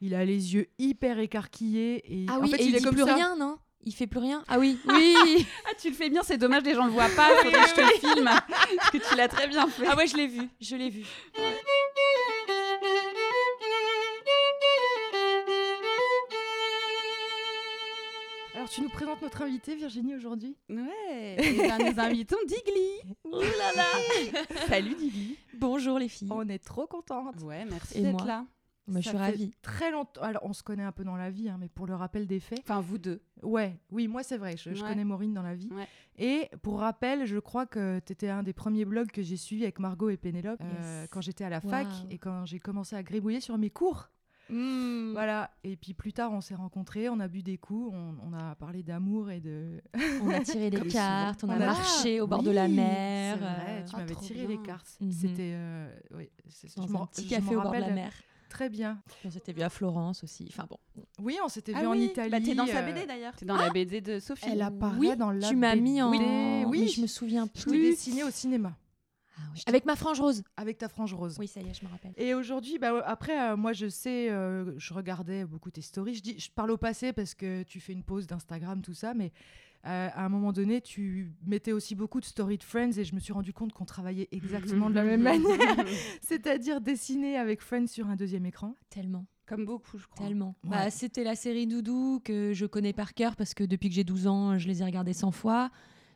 Il a les yeux hyper écarquillés et Ah en oui, fait, et il, est dit comme plus ça. rien, non? Il fait plus rien? Ah oui, oui Ah, tu le fais bien, c'est dommage, les gens le voient pas. Faudrait que je te le filme. Parce que tu l'as très bien fait. Ah ouais, je l'ai vu, je l'ai vu. Alors, tu nous présentes notre invité, Virginie, aujourd'hui? Ouais. Et ben, nous invitons Digly. Oh là là Salut Digly. Bonjour les filles. On est trop contente. Ouais, merci Et d'être moi là. Je suis ravie. Très longtemps. Alors, on se connaît un peu dans la vie, hein, mais pour le rappel des faits. Enfin, vous deux. Ouais, oui, moi, c'est vrai. Je, je Ouais. connais Maureen dans la vie. Ouais. Et pour rappel, je crois que tu étais un des premiers blogs que j'ai suivi avec Margot et Pénélope euh, quand j'étais à la fac et quand j'ai commencé à gribouiller sur mes cours. Mmh. Voilà. Et puis plus tard, on s'est rencontrés, on a bu des coups, on, on a parlé d'amour et de. On a tiré des cartes, on a On a- marché au bord de la mer. Vrai, euh, tu ah, m'avais tiré bien. les cartes. Mhm. C'était. euh, oui, dans je un petit café au bord de la mer. Très bien. On s'était vu à Florence aussi. Enfin bon. Oui, on s'était Ah vu en Italie. Bah, t'es dans sa euh, BD d'ailleurs. T'es dans la BD de Sophie. Elle apparaît Oui, dans la tu m'as mis en. BD. Oui, Oui, je me souviens Je t'ai plus. dessiné au cinéma Ah oui. Avec ma frange rose. avec ta frange rose. Oui, ça y est, je me rappelle. Et aujourd'hui, bah, après, euh, moi, je sais, euh, je regardais beaucoup tes stories. Je, dis, je parle au passé parce que tu fais une pause d'Instagram, tout ça, mais euh, à un moment donné, tu mettais aussi beaucoup de stories de Friends et je me suis rendu compte qu'on travaillait exactement de la même manière, c'est-à-dire dessiner avec Friends sur un deuxième écran. Tellement, Comme beaucoup, je crois. tellement. Ouais. Bah, c'était la série Doudou que je connais par cœur parce que depuis que j'ai 12 ans, je les ai regardés 100 fois.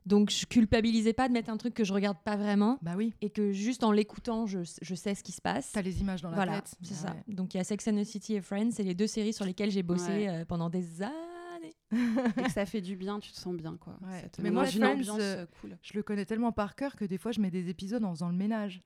Donc je culpabilisais pas de mettre un truc que je regarde pas vraiment Bah oui, et que juste en l'écoutant, je, je sais ce qui se passe. t'as les images dans la Voilà, tête. c'est Bah ça. ouais. Donc il y a Sex and the City et Friends, c'est les deux séries sur lesquelles j'ai bossé Ouais. euh, pendant des années. Et que ça fait du bien, tu te sens bien, quoi. Ouais. Ça te Mais moi, une ambiance euh, euh, cool. Je le connais tellement par cœur que des fois, je mets des épisodes en faisant le ménage.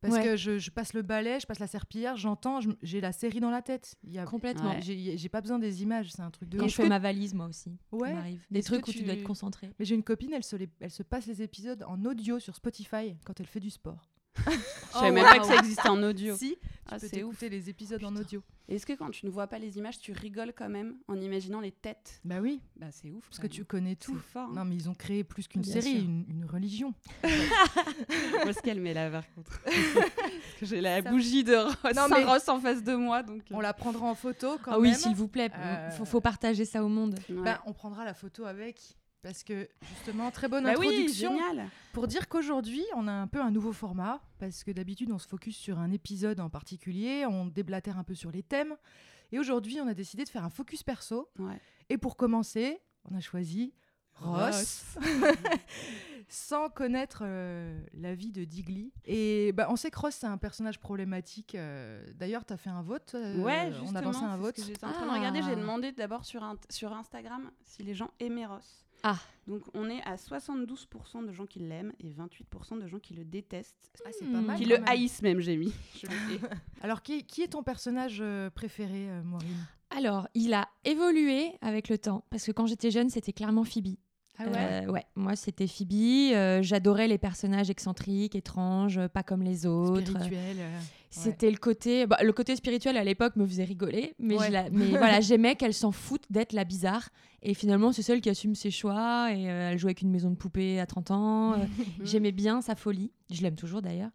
Parce Ouais. que je, je passe le balai, je passe la serpillière, j'entends, je- j'ai la série dans la tête. Il y a... Complètement. Ouais. J'ai pas besoin des images, c'est un truc de Quand je fais ma valise, moi aussi, Ouais. ça m'arrive. Des trucs où tu dois être concentré. Mais j'ai une copine, elle se, les- elle se passe les épisodes en audio sur Spotify quand elle fait du sport. Je savais même pas que ça existait en audio. Si, tu Ah, peux c'est ouf. les épisodes en Putain. audio. Est-ce que quand tu ne vois pas les images, tu rigoles quand même en imaginant les têtes? Bah oui, Bah c'est ouf. parce que même. tu connais tout. fort. hein. Non, mais ils ont créé plus qu'une série, une, une religion. Faut se calmer là par contre. J'ai la Ça- bougie de Ross, Non, mais- en face de moi. Donc, euh, On la prendra en photo quand Ah oui, même. s'il vous plaît, Euh, faut, faut partager ça au monde. ouais. Bah, on prendra la photo avec. Parce que justement, très bonne Bah oui, introduction. génial. Pour dire qu'aujourd'hui, on a un peu un nouveau format, parce que d'habitude, on se focus sur un épisode en particulier, on déblatère un peu sur les thèmes. Et aujourd'hui, on a décidé de faire un focus perso. Ouais. Et pour commencer, on a choisi Ross, sans connaître euh, la vie de Digly. Et bah, on sait que Ross, c'est un personnage problématique. euh, D'ailleurs, tu as fait un vote. euh, Ouais, on a lancé un vote. J'étais en train de regarder, Ah. j'ai demandé d'abord sur Instagram si les gens aimaient Ross. Ah. Donc on est à 72% de gens qui l'aiment et 28% de gens qui le détestent. Ah, c'est pas Hmm. mal. Qui le même. haïssent même, j'ai mis. Je. Alors, qui, qui est ton personnage euh, préféré, euh, Maureen? Alors, il a évolué avec le temps, parce que quand j'étais jeune, c'était clairement Phoebe. Ah Euh, ouais, moi c'était Phoebe. euh, J'adorais les personnages excentriques, étranges, euh, pas comme les autres. Spirituel. euh, C'était le côté, bah, le côté spirituel à l'époque me faisait rigoler, mais, Ouais. je la- mais voilà, j'aimais qu'elle s'en foute d'être la bizarre. Et finalement, c'est celle qui assume ses choix. Et euh, elle jouait avec une maison de poupée à 30 ans. euh, J'aimais bien sa folie. Je l'aime toujours d'ailleurs.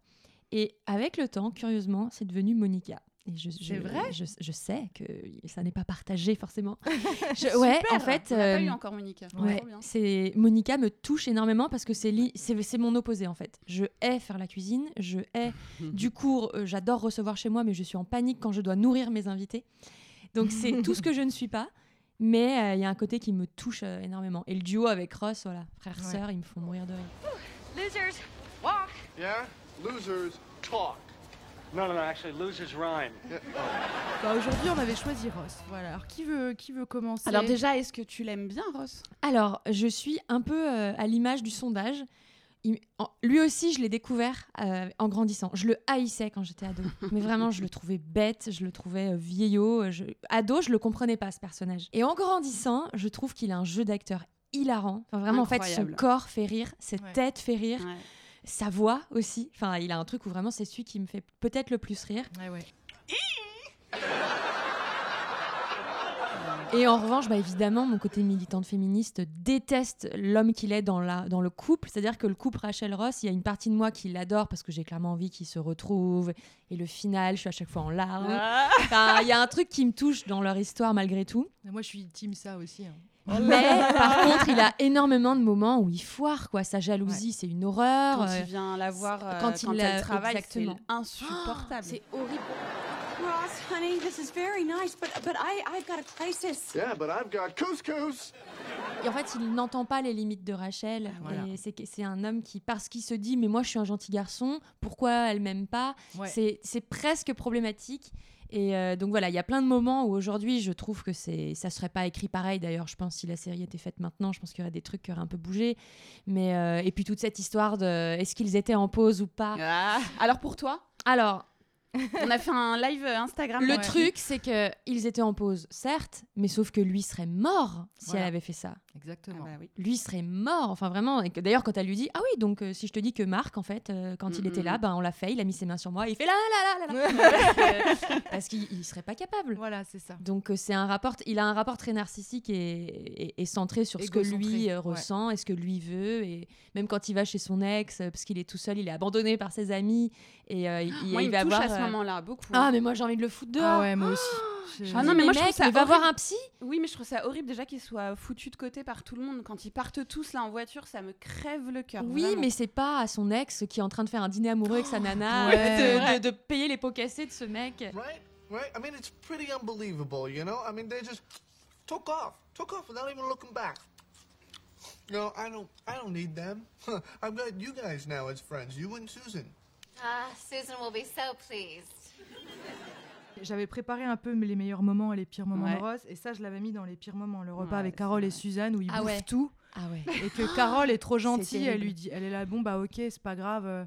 Et avec le temps, curieusement, c'est devenu Monica. Et je, je- C'est vrai je, je sais que ça n'est pas partagé forcément. Je- ouais, en fait, On n'a pas eu euh, encore Monica. Ouais, c'est Monica me touche énormément parce que c'est li- c'est c'est mon opposé en fait. Je hais faire la cuisine, je hais du cours, euh, j'adore recevoir chez moi mais je suis en panique quand je dois nourrir mes invités. Donc c'est tout ce que je ne suis pas. Mais euh, il y a un côté qui me touche euh, énormément. Et le duo avec Ross, voilà, frère Ouais. sœur, ils me font mourir de rire. Losers, walk. Yeah? Losers talk. No, no, no. Actually, losers rhyme. Bah, Aujourd'hui, on avait choisi Ross. Voilà. Alors, qui veut, qui veut commencer? Alors déjà, est-ce que tu l'aimes bien, Ross? Alors, je suis un peu euh, à l'image du sondage. Il- en- lui aussi, je l'ai découvert euh, en grandissant. Je le haïssais quand j'étais ado. Mais vraiment, je le trouvais bête, je le trouvais euh, vieillot. euh, je- Ado, je le comprenais pas, ce personnage. Et en grandissant, je trouve qu'il a un jeu d'acteur hilarant. Enfin, vraiment, en fait, son Incroyable. corps fait rire, ses Ouais. têtes fait rire, Ouais. Sa voix aussi. Enfin, il a un truc où vraiment, c'est celui qui me fait peut-être le plus rire. Ouais, ouais. Et en revanche, bah, évidemment, mon côté militante féministe déteste l'homme qu'il est dans, la, dans le couple. C'est-à-dire que le couple Rachel Ross, il y a une partie de moi qui l'adore parce que j'ai clairement envie qu'ils se retrouvent. Et le final, je suis à chaque fois en larmes. Ah. Enfin, Il y a un truc qui me touche dans leur histoire malgré tout. Moi, je suis team ça aussi. hein. Mais par contre, il a énormément de moments où il foire. Quoi. Sa jalousie, c'est une horreur. Quand Euh, il vient la voir, euh, quand quand, il elle travaille, c'est insupportable. c'est horrible. Ross, honey, this is very nice, but but I I've got a crisis. Yeah, but I've got couscous. Et en fait, il n'entend pas les limites de Rachel. Voilà. Et c'est un homme qui, parce qu'il se dit, mais moi je suis un gentil garçon, pourquoi elle m'aime pas? Ouais. C'est presque problématique. Et euh, donc voilà, il y a plein de moments où aujourd'hui, je trouve que c'est, ça serait pas écrit pareil. D'ailleurs, je pense si la série était faite maintenant, je pense qu'il y aurait des trucs qui auraient un peu bougé. Mais euh, et puis toute cette histoire de, est-ce qu'ils étaient en pause ou pas? Ah. Alors pour toi, Alors, on a fait un live euh, Instagram. le Ouais. truc, c'est que ils étaient en pause, certes, mais sauf que lui serait mort si Voilà. elle avait fait ça. Ah Exactement. bah oui. lui serait mort. Enfin, vraiment. D'ailleurs, quand elle lui dit Ah oui, donc euh, si je te dis que Marc, en fait, euh, quand il Mm, était mm, là, mm. ben, on l'a fait, il a mis ses mains sur moi, et il fait là, là, là, là, là. Parce qu'il il serait pas capable. Voilà, c'est ça. Donc, euh, c'est un rapport, il a un rapport très narcissique et, et- et centré sur ce que lui euh, ouais. ressent et ce que lui veut. Et même quand il va chez son ex, euh, parce qu'il est tout seul, il est abandonné par ses amis. Et euh, il, Moi, il, va me touche avoir. Ce moment-là, beaucoup. Ah, mais moi, j'ai envie de le foutre dehors. Ah ouais, moi aussi. Je- Ah non, mais moi, je mec, trouve ça mais va voir un psy. Oui, mais je trouve ça horrible déjà qu'il soit foutu de côté par tout le monde. Quand ils partent tous là en voiture, ça me crève le cœur. Oui, vraiment. mais c'est pas à son ex qui est en train de faire un dîner amoureux avec sa nana, Ouais. de- de, de payer les pots cassés de ce mec. Right? Right? I mean, it's pretty unbelievable, you know? I mean, they just took off, took off without even looking back. You know, I don't, I don't need them. I've got you guys now as friends, you and Susan. Ah, Susan will be so pleased. J'avais préparé un peu les meilleurs moments et les pires moments Ouais. de Ross, et ça, je l'avais mis dans les pires moments. Le repas Ouais, avec Carole et. Suzanne où il Ah bouffe ouais. tout, Ah ouais. et que Carole est trop gentille. Elle lui dit, elle est là, bon bah ok, c'est pas grave. euh.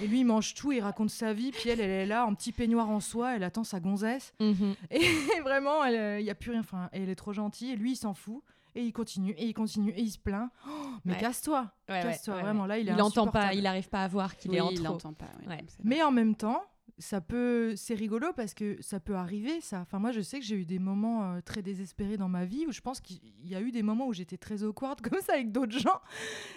Et lui, il mange tout, il raconte sa vie, puis elle, elle est là en petit peignoir en soie, elle attend sa gonzesse. Mhm. Et vraiment, il y a plus rien. Enfin, et elle est trop gentille, et lui, il s'en fout. Et il continue, et il continue, et il se plaint. Oh, mais Ouais. casse-toi, Ouais, casse-toi, ouais, vraiment. Là, il est il entend pas, il arrive pas à voir qu'il Oui, est en il trop. pas. Mais en même temps, ça peut, c'est rigolo parce que ça peut arriver. Ça, enfin moi je sais que j'ai eu des moments euh, très désespérés dans ma vie où je pense qu'il y a eu des moments où j'étais très awkward comme ça avec d'autres gens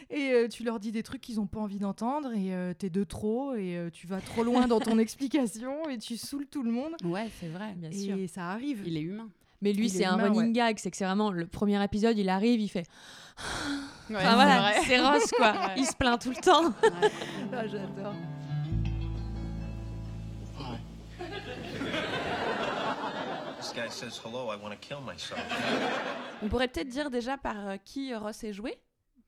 et euh, tu leur dis des trucs qu'ils ont pas envie d'entendre et euh, t'es de trop et euh, tu vas trop loin dans ton explication et tu saoules tout le monde. Ouais, c'est vrai. Bien sûr. Et ça arrive. Il est humain. Mais lui, c'est est un running ouais. gag. C'est que c'est vraiment le premier épisode, il arrive, il fait. Ouais, Enfin voilà, c'est Ross quoi. Il se plaint tout le temps. Ah, j'adore. This guy says hello, I want to kill myself. On pourrait peut-être dire déjà par euh, qui Ross est joué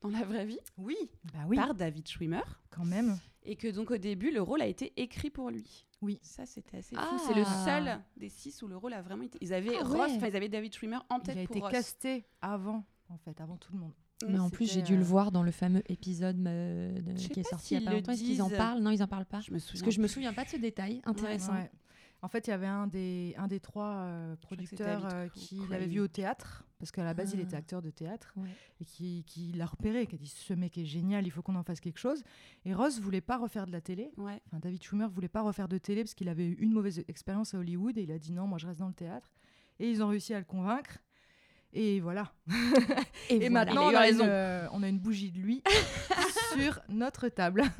dans la vraie vie. Oui, bah oui, Par David Schwimmer. quand même. Et que donc au début, le rôle a été écrit pour lui. Oui. Ça, c'était assez Ah. fou. C'est le seul des six où le rôle a vraiment été. Ils avaient Ah Ross, ouais. enfin, ils avaient David Schwimmer en Il tête a pour été Ross. casté avant, en fait, avant tout le monde. Mais en plus, j'ai dû le euh, voir dans le fameux épisode euh, de- qui est sorti il y a s'ils pas longtemps. Est-ce qu'ils en parlent? Non, ils en parlent pas. Je me Parce que je me souviens pas de ce détail intéressant. Ouais. En fait, il y avait un des, un des trois euh, producteurs euh, qui l'avait vu au théâtre, parce qu'à la base, il Ah. était acteur de théâtre, Ouais. et qui, qui l'a repéré, qui a dit Ce mec est génial, il faut qu'on en fasse quelque chose. Et Ross voulait pas refaire de la télé. Ouais. Enfin, David Schumer voulait pas refaire de télé parce qu'il avait eu une mauvaise expérience à Hollywood, et il a dit Non, moi je reste dans le théâtre. Et ils ont réussi à le convaincre. Et voilà. Et, voilà. maintenant, on a une, euh, on a une bougie de lui sur notre table.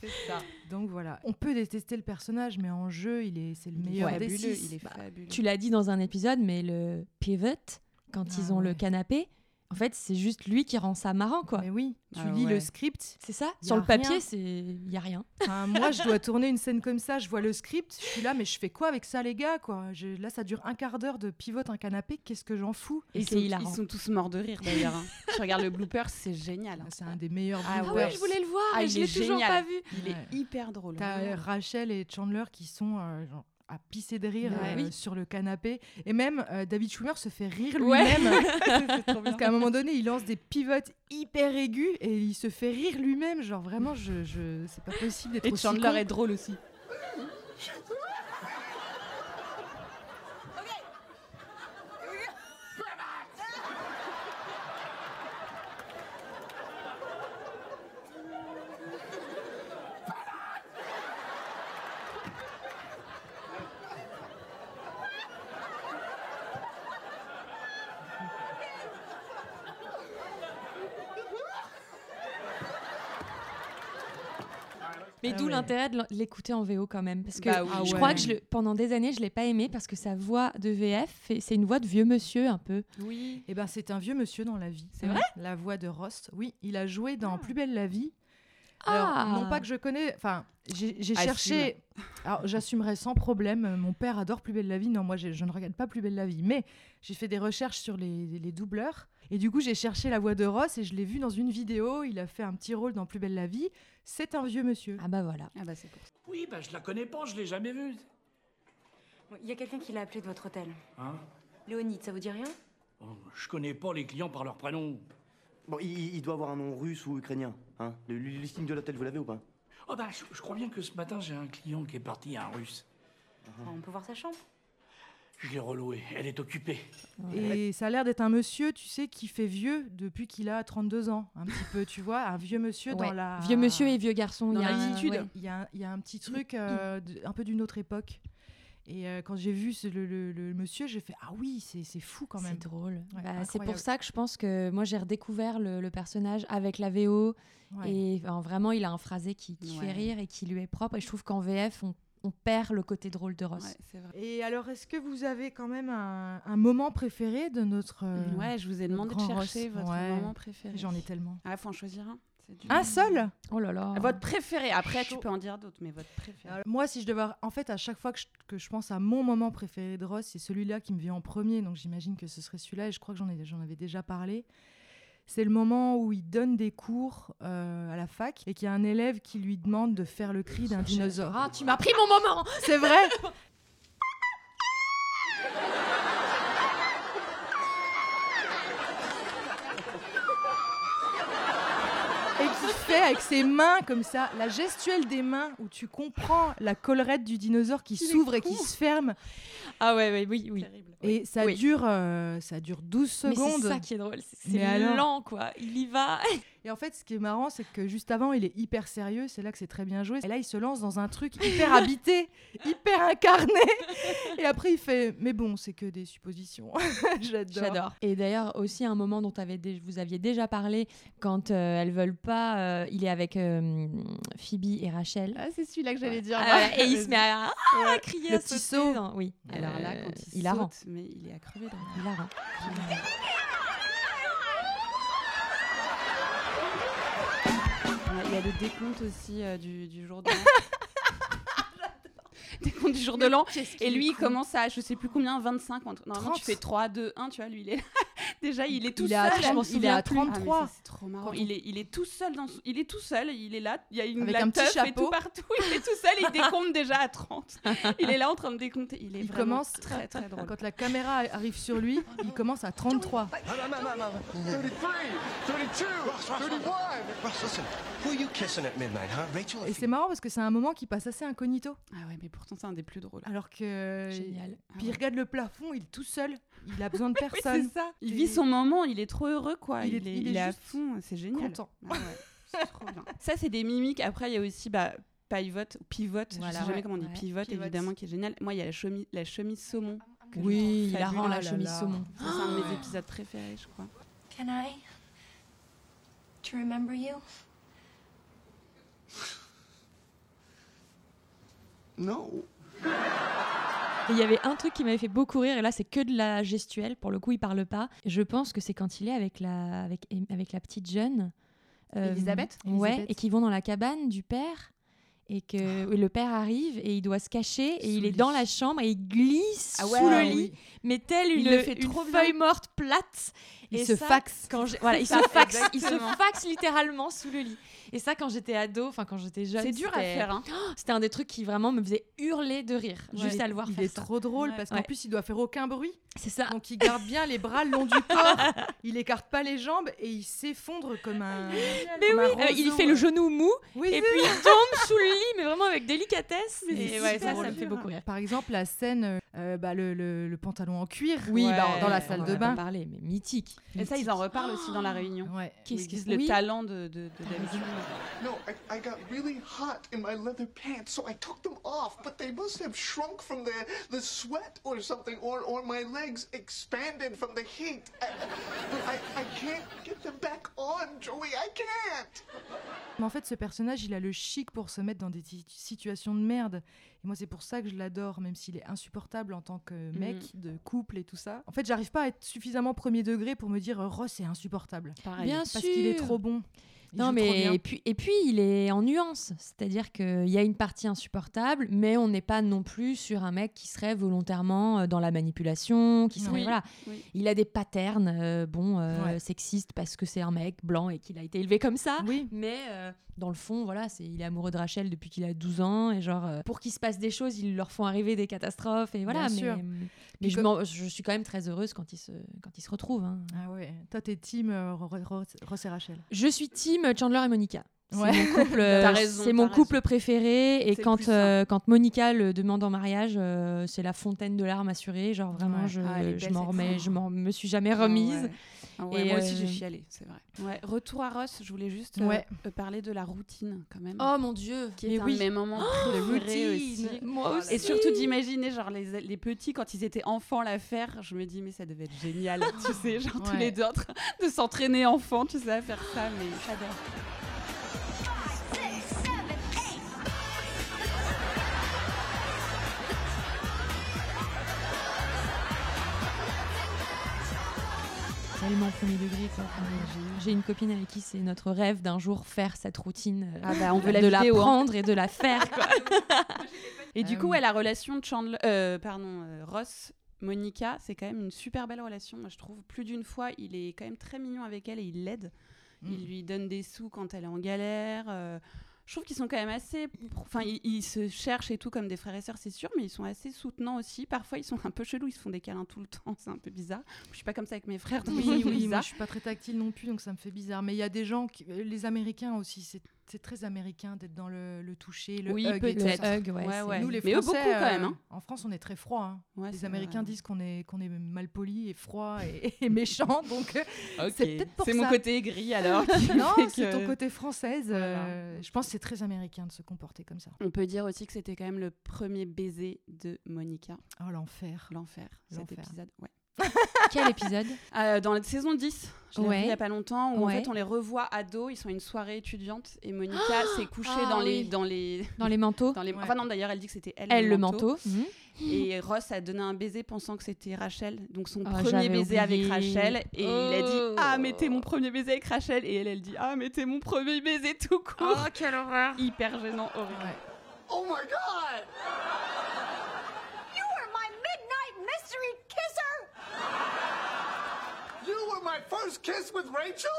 C'est ça. Donc voilà. On peut détester le personnage, mais en jeu, il est, c'est le meilleur des fabuleux. six. Il est Bah, fabuleux. Tu l'as dit dans un épisode, mais le pivot, quand Ah ils ont le canapé, en fait, c'est juste lui qui rend ça marrant, quoi. Mais oui, tu Ah lis ouais. le script. C'est ça Sur le papier, c'est il y a rien. Enfin, moi, je dois tourner une scène comme ça. Je vois le script. Je suis là, mais je fais quoi avec ça, les gars quoi? Je- Là, ça dure un quart d'heure de pivot un canapé. Qu'est-ce que j'en fous? Et Ils c'est hilarant. ils sont tous morts de rire d'ailleurs. hein. tu regardes le blooper, c'est génial. hein. C'est un des meilleurs Ah bloopers. ouais, Ah ouais, je voulais le voir Ah, je l'ai toujours pas vu. Il Ouais. est hyper drôle. T'as Rachel et Chandler qui sont euh, genre, à pisser de rire Ouais. euh, Oui. sur le canapé. Et même euh, David Schumer se fait rire Ouais. lui-même. Parce qu'à un moment donné, il lance des pivots hyper aigus et il se fait rire lui-même. Genre vraiment, je, je... c'est pas possible d'être Et aussi Chandler est drôle aussi. Ah l'intérêt de l'écouter en VO quand même. Parce que Bah oui. Ah je ouais. crois que je le- pendant des années, je l'ai pas aimé parce que sa voix de VF, c'est une voix de vieux monsieur un peu. Oui. Eh ben, c'est un vieux monsieur dans la vie. C'est vrai? La voix de Rost. Oui, il a joué dans Ah. Plus belle la vie. Ah. Alors, non pas que je connais. Enfin, j'ai cherché. Alors, j'assumerai sans problème. Mon père adore Plus belle la vie. Non, moi, je ne regarde pas Plus belle la vie. Mais j'ai fait des recherches sur les, les doubleurs. Et du coup, j'ai cherché la voix de Ross et je l'ai vu dans une vidéo. Il a fait un petit rôle dans Plus belle la vie. C'est un vieux monsieur. Ah bah voilà. Ah bah c'est cool. Oui, bah je la connais pas, je l'ai jamais vue. Il y a quelqu'un qui l'a appelé de votre hôtel. Hein? Léonide, ça vous dit rien? Bon, Je connais pas les clients par leur prénom. Bon, il, il doit avoir un nom russe ou ukrainien. Hein le, le listing de l'hôtel, vous l'avez ou pas? Oh bah je, je crois bien que ce matin j'ai un client qui est parti un russe. On peut voir sa chambre? Je l'ai relouée, elle est occupée. Et ça a l'air d'être un monsieur, tu sais, qui fait vieux depuis qu'il a 32 ans. Un petit peu, tu vois. Un vieux monsieur Ouais. dans la. Vieux monsieur et vieux garçon. Dans il y a ouais. Il y, a un- il y a un petit truc euh, un peu d'une autre époque. Et euh, quand j'ai vu ce- le, le- le monsieur, j'ai fait Ah oui, c'est c'est fou quand même. C'est drôle. Ouais, Bah, c'est pour ça que je pense que moi j'ai redécouvert le, le personnage avec la VO Ouais. et enfin, vraiment il a un phrasé qui, qui Ouais. fait rire et qui lui est propre et je trouve qu'en VF on, on perd le côté drôle de Ross. Ouais, c'est vrai. Et alors, est-ce que vous avez quand même un, un moment préféré de notre. euh, Ouais, je vous ai demandé de chercher Ross. votre Ouais. moment préféré. J'en ai tellement. Ah, faut en choisir un. Un seul? Oh là là. Votre préféré. Après, tu peux en dire d'autres, mais votre préféré. Alors, Moi, si je devais. En fait, à chaque fois que je, que je pense à mon moment préféré de Ross, c'est celui-là qui me vient en premier. Donc, j'imagine que ce serait celui-là. Et je crois que j'en ai- j'en avais déjà parlé. C'est le moment où il donne des cours euh, à la fac et qu'il y a un élève qui lui demande de faire le cri d'un dinosaure. Ah, tu m'as pris mon moment C'est vrai Et qui fait avec ses mains comme ça, la gestuelle des mains où tu comprends la collerette du dinosaure qui s'ouvre et qui se ferme. Ah ouais, ouais, oui, oui. Terrible. Et ça, Oui. dure, euh, ça dure 12 Mais secondes. c'est ça qui est drôle, c'est alors lent quoi. Il y va. Et en fait, ce qui est marrant, c'est que juste avant, il est hyper sérieux. C'est là que c'est très bien joué. Et là, il se lance dans un truc hyper habité, hyper incarné. Et après, il fait Mais bon, c'est que des suppositions. J'adore. J'adore. Et d'ailleurs aussi un moment dont vous aviez déjà parlé quand euh, elles veulent pas. euh, il est avec euh, Phoebe et Rachel. Ah, c'est celui-là que j'allais dire. Ah, et il se met à, à Ouais. crier, Le à petit sauter saut. dans- Oui. Alors là, Euh, quand il hilarant. saute, mais il est à crever de rire. Hilarant. Ouais, Il y a le décompte aussi euh, du, du jour de l'an. décompte du jour de l'an. Et lui, il commence à, je sais plus combien, 25. entre- Normalement, tu 30. fais 3, 2, 1, tu vois. Lui, il est Déjà, il est tout Il est seul. à 30, il est à plus. Ah, mais 33. ça, c'est trop marrant. Il est, il est tout seul dans Il est tout seul, il est là, il y a une Avec un petit teuf et chapeau. tout partout. Il est tout seul, il décompte déjà à 30. Il est là en train de décompter. Il est Il vraiment commence très très drôle. Quand la caméra arrive sur lui, il commence à 33. 32, 31, Russ, listen. Who are you kissing at midnight, huh? Rachel? or Et c'est marrant parce que c'est un moment qui passe assez incognito. Ah ouais, mais pourtant, c'est un des plus drôles. Alors que. Génial. Puis il regarde le plafond, il est tout seul. Il a besoin de Oui, personne. c'est ça. Il vit son moment, il est trop heureux, quoi. Il Il, est- est, il est il est à fond, c'est génial. content. Ah ouais, c'est trop bien. Ça, c'est des mimiques. Après, il y a aussi bah, pivote, pivote, Voilà. je sais jamais Ouais. comment on dit, Pivot. évidemment, qui est génial. Moi, il y a la chemise, la chemise saumon. que Oui, il a fabuleux. rend la Oh là chemise là. saumon. Ça, C'est un de mes épisodes préférés, je crois. Can I? To remember you? No. Et il y avait un truc qui m'avait fait beaucoup rire, et là c'est que de la gestuelle, pour le coup il parle pas. Je pense que c'est quand il est avec la, avec, avec la petite jeune. euh, Elisabeth Ouais, Elisabeth. et qu'ils vont dans la cabane du père. Et que et le père arrive et il doit se cacher et Sous il est dans la chambre et il glisse Ah ouais, sous le lit, oui. mais tel Il une, le fait une feuille morte plate. Il Et se ça, faxe. Quand j'ai- voilà, il se ça, faxe, il se exactement. faxe littéralement sous le lit. Et ça, quand j'étais ado, enfin quand j'étais jeune, C'est dur à faire, hein. C'était un des trucs qui vraiment me faisait hurler de rire, juste à le voir il faire est ça. trop drôle Ouais. parce qu'en Ouais. plus il doit faire aucun bruit. C'est ça. Donc il garde bien les bras le long du corps. il écarte pas les jambes et il s'effondre comme un. Mais comme oui, un euh, il fait le genou mou Oui, et puis il tombe sous le lit, mais vraiment avec délicatesse. Et ouais, ça, ça me fait beaucoup rire. Par exemple, la scène, euh, bah, le, le- le pantalon en cuir Oui, bah, bah, dans la salle de bain. parlé, mais mythique. Et ça, ils en reparlent aussi dans la réunion. Ouais. Qu'est-ce que disent le oui. talent de, de, de David. No, I, I got really hot in my leather pants, so I took them off. But they must have shrunk from the, the sweat or something, or, or my legs expanded from the heat. I, I, I can't get them back on, Joey. I can't. Mais en fait, ce personnage, il a le chic pour se mettre dans des ti- situations de merde. Et moi, c'est pour ça que je l'adore, même s'il est insupportable en tant que mec de couple et tout ça. En fait, j'arrive pas à être suffisamment premier degré pour me dire Ross est insupportable. Pareil. Bien Parce qu'il est trop bon. Il Non, mais et puis, et puis il est en nuance. C'est-à-dire qu'il y a une partie insupportable, mais on n'est pas non plus sur un mec qui serait volontairement euh, dans la manipulation, qui serait. Oui, Voilà. oui. Il a des patterns, euh, bon, euh, Ouais. sexistes parce que c'est un mec blanc et qu'il a été élevé comme ça. Oui. Mais euh, dans le fond, voilà, c'est il est amoureux de Rachel depuis qu'il a 12 ans et genre euh, pour qu'il se passe des choses, ils leur font arriver des catastrophes et voilà. Bien mais sûr. mais je, suis quand même très heureuse quand ils se quand ils se retrouvent. hein. Ah ouais. Toi, t'es team euh, Ro- Ro- Ross et Rachel. Je suis team Chandler et Monica. C'est Ouais. mon couple, euh, raison, c'est mon couple préféré. Et quand, euh, quand Monica le demande en mariage, euh, c'est la fontaine de larmes assurée. Genre vraiment, Ouais. je, Ah, je m'en remets, je m'en me suis jamais remise. ouais. Ah ouais, Et, moi aussi, euh, j'ai chialé, c'est vrai. Ouais, retour à Ross, je voulais juste euh, Ouais. euh, parler de la routine quand même. Oh mon dieu, qui mais est un oui. de mes moments préférés routine. aussi. Moi Et surtout d'imaginer genre les, les petits quand ils étaient enfants la faire, je me dis mais ça devait être génial, tu sais, genre tous les deux de s'entraîner enfants, tu sais à faire ça, mais j'adore. Tellement premier degré. quoi. Enfin, j'ai- une copine avec qui c'est notre rêve d'un jour faire cette routine. euh, Ah bah on veut la de vidéo. la hein. prendre et de la faire. quoi. Et du Ah coup, ouais, la relation de Chandler, euh, pardon, euh, Ross. Monica, c'est quand même une super belle relation, moi je trouve. Plus d'une fois, il est quand même très mignon avec elle et il l'aide. Mm. Il lui donne des sous quand elle est en galère. euh, je trouve qu'ils sont quand même assez. Enfin, ils, ils se cherchent et tout comme des frères et sœurs, c'est sûr, mais ils sont assez soutenants aussi. Parfois, ils sont un peu chelous, ils se font des câlins tout le temps, c'est un peu bizarre. Je suis pas comme ça avec mes frères, donc Oui, oui, moi je suis pas très tactile non plus, donc ça me fait bizarre. Mais il y a des gens, qui, euh, les Américains aussi, c'est c'est très américain d'être dans le, le toucher, le Oui, hug tout peut-être. ouais, Ouais. Nous, les Mais eux, Français, beaucoup, quand même, euh, hein. En France, on est très froid. hein. Les Américains vrai. disent qu'on est, qu'on est mal poli et froid et, et méchant, donc euh, c'est peut-être pour C'est mon côté aigri alors. non, c'est ton côté française. euh, je pense que c'est très américain de se comporter comme ça. On peut dire aussi que c'était quand même le premier baiser de Monica. Oh l'enfer. L'enfer, cet épisode. Ouais. Quel épisode? Euh, dans la saison 10, je l'ai Ouais. vu il y a pas longtemps, où en fait on les revoit ados, ils sont à une soirée étudiante et Monica s'est couchée Ah dans, les, dans les. Dans les manteaux Dans les... Ouais. Enfin non, d'ailleurs elle dit que c'était elle, Elle, le manteau. Mhm. Et Ross a donné un baiser pensant que c'était Rachel, donc son Ah, premier baiser avec. Rachel. Et il a dit Oh. Ah, mais t'es mon premier baiser avec Rachel. Et elle, elle dit Ah, mais t'es mon premier baiser tout court. quelle horreur Hyper gênant, horrible. Ouais. Oh my god! You were my midnight mystery kisser! You were my first kiss with Rachel?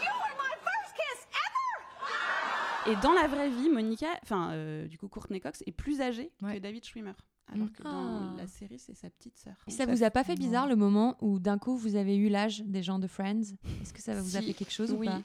You were my first kiss ever! Et dans la vraie vie, Monica, enfin, euh, du coup, Courtney Cox est plus âgée Ouais. que David Schwimmer. Alors que dans Ah. la série, c'est sa petite sœur. Et ça vous a pas fait Non. bizarre le moment où d'un coup vous avez eu l'âge des gens de Friends? Est-ce que ça vous a Si. fait quelque chose Oui. ou pas?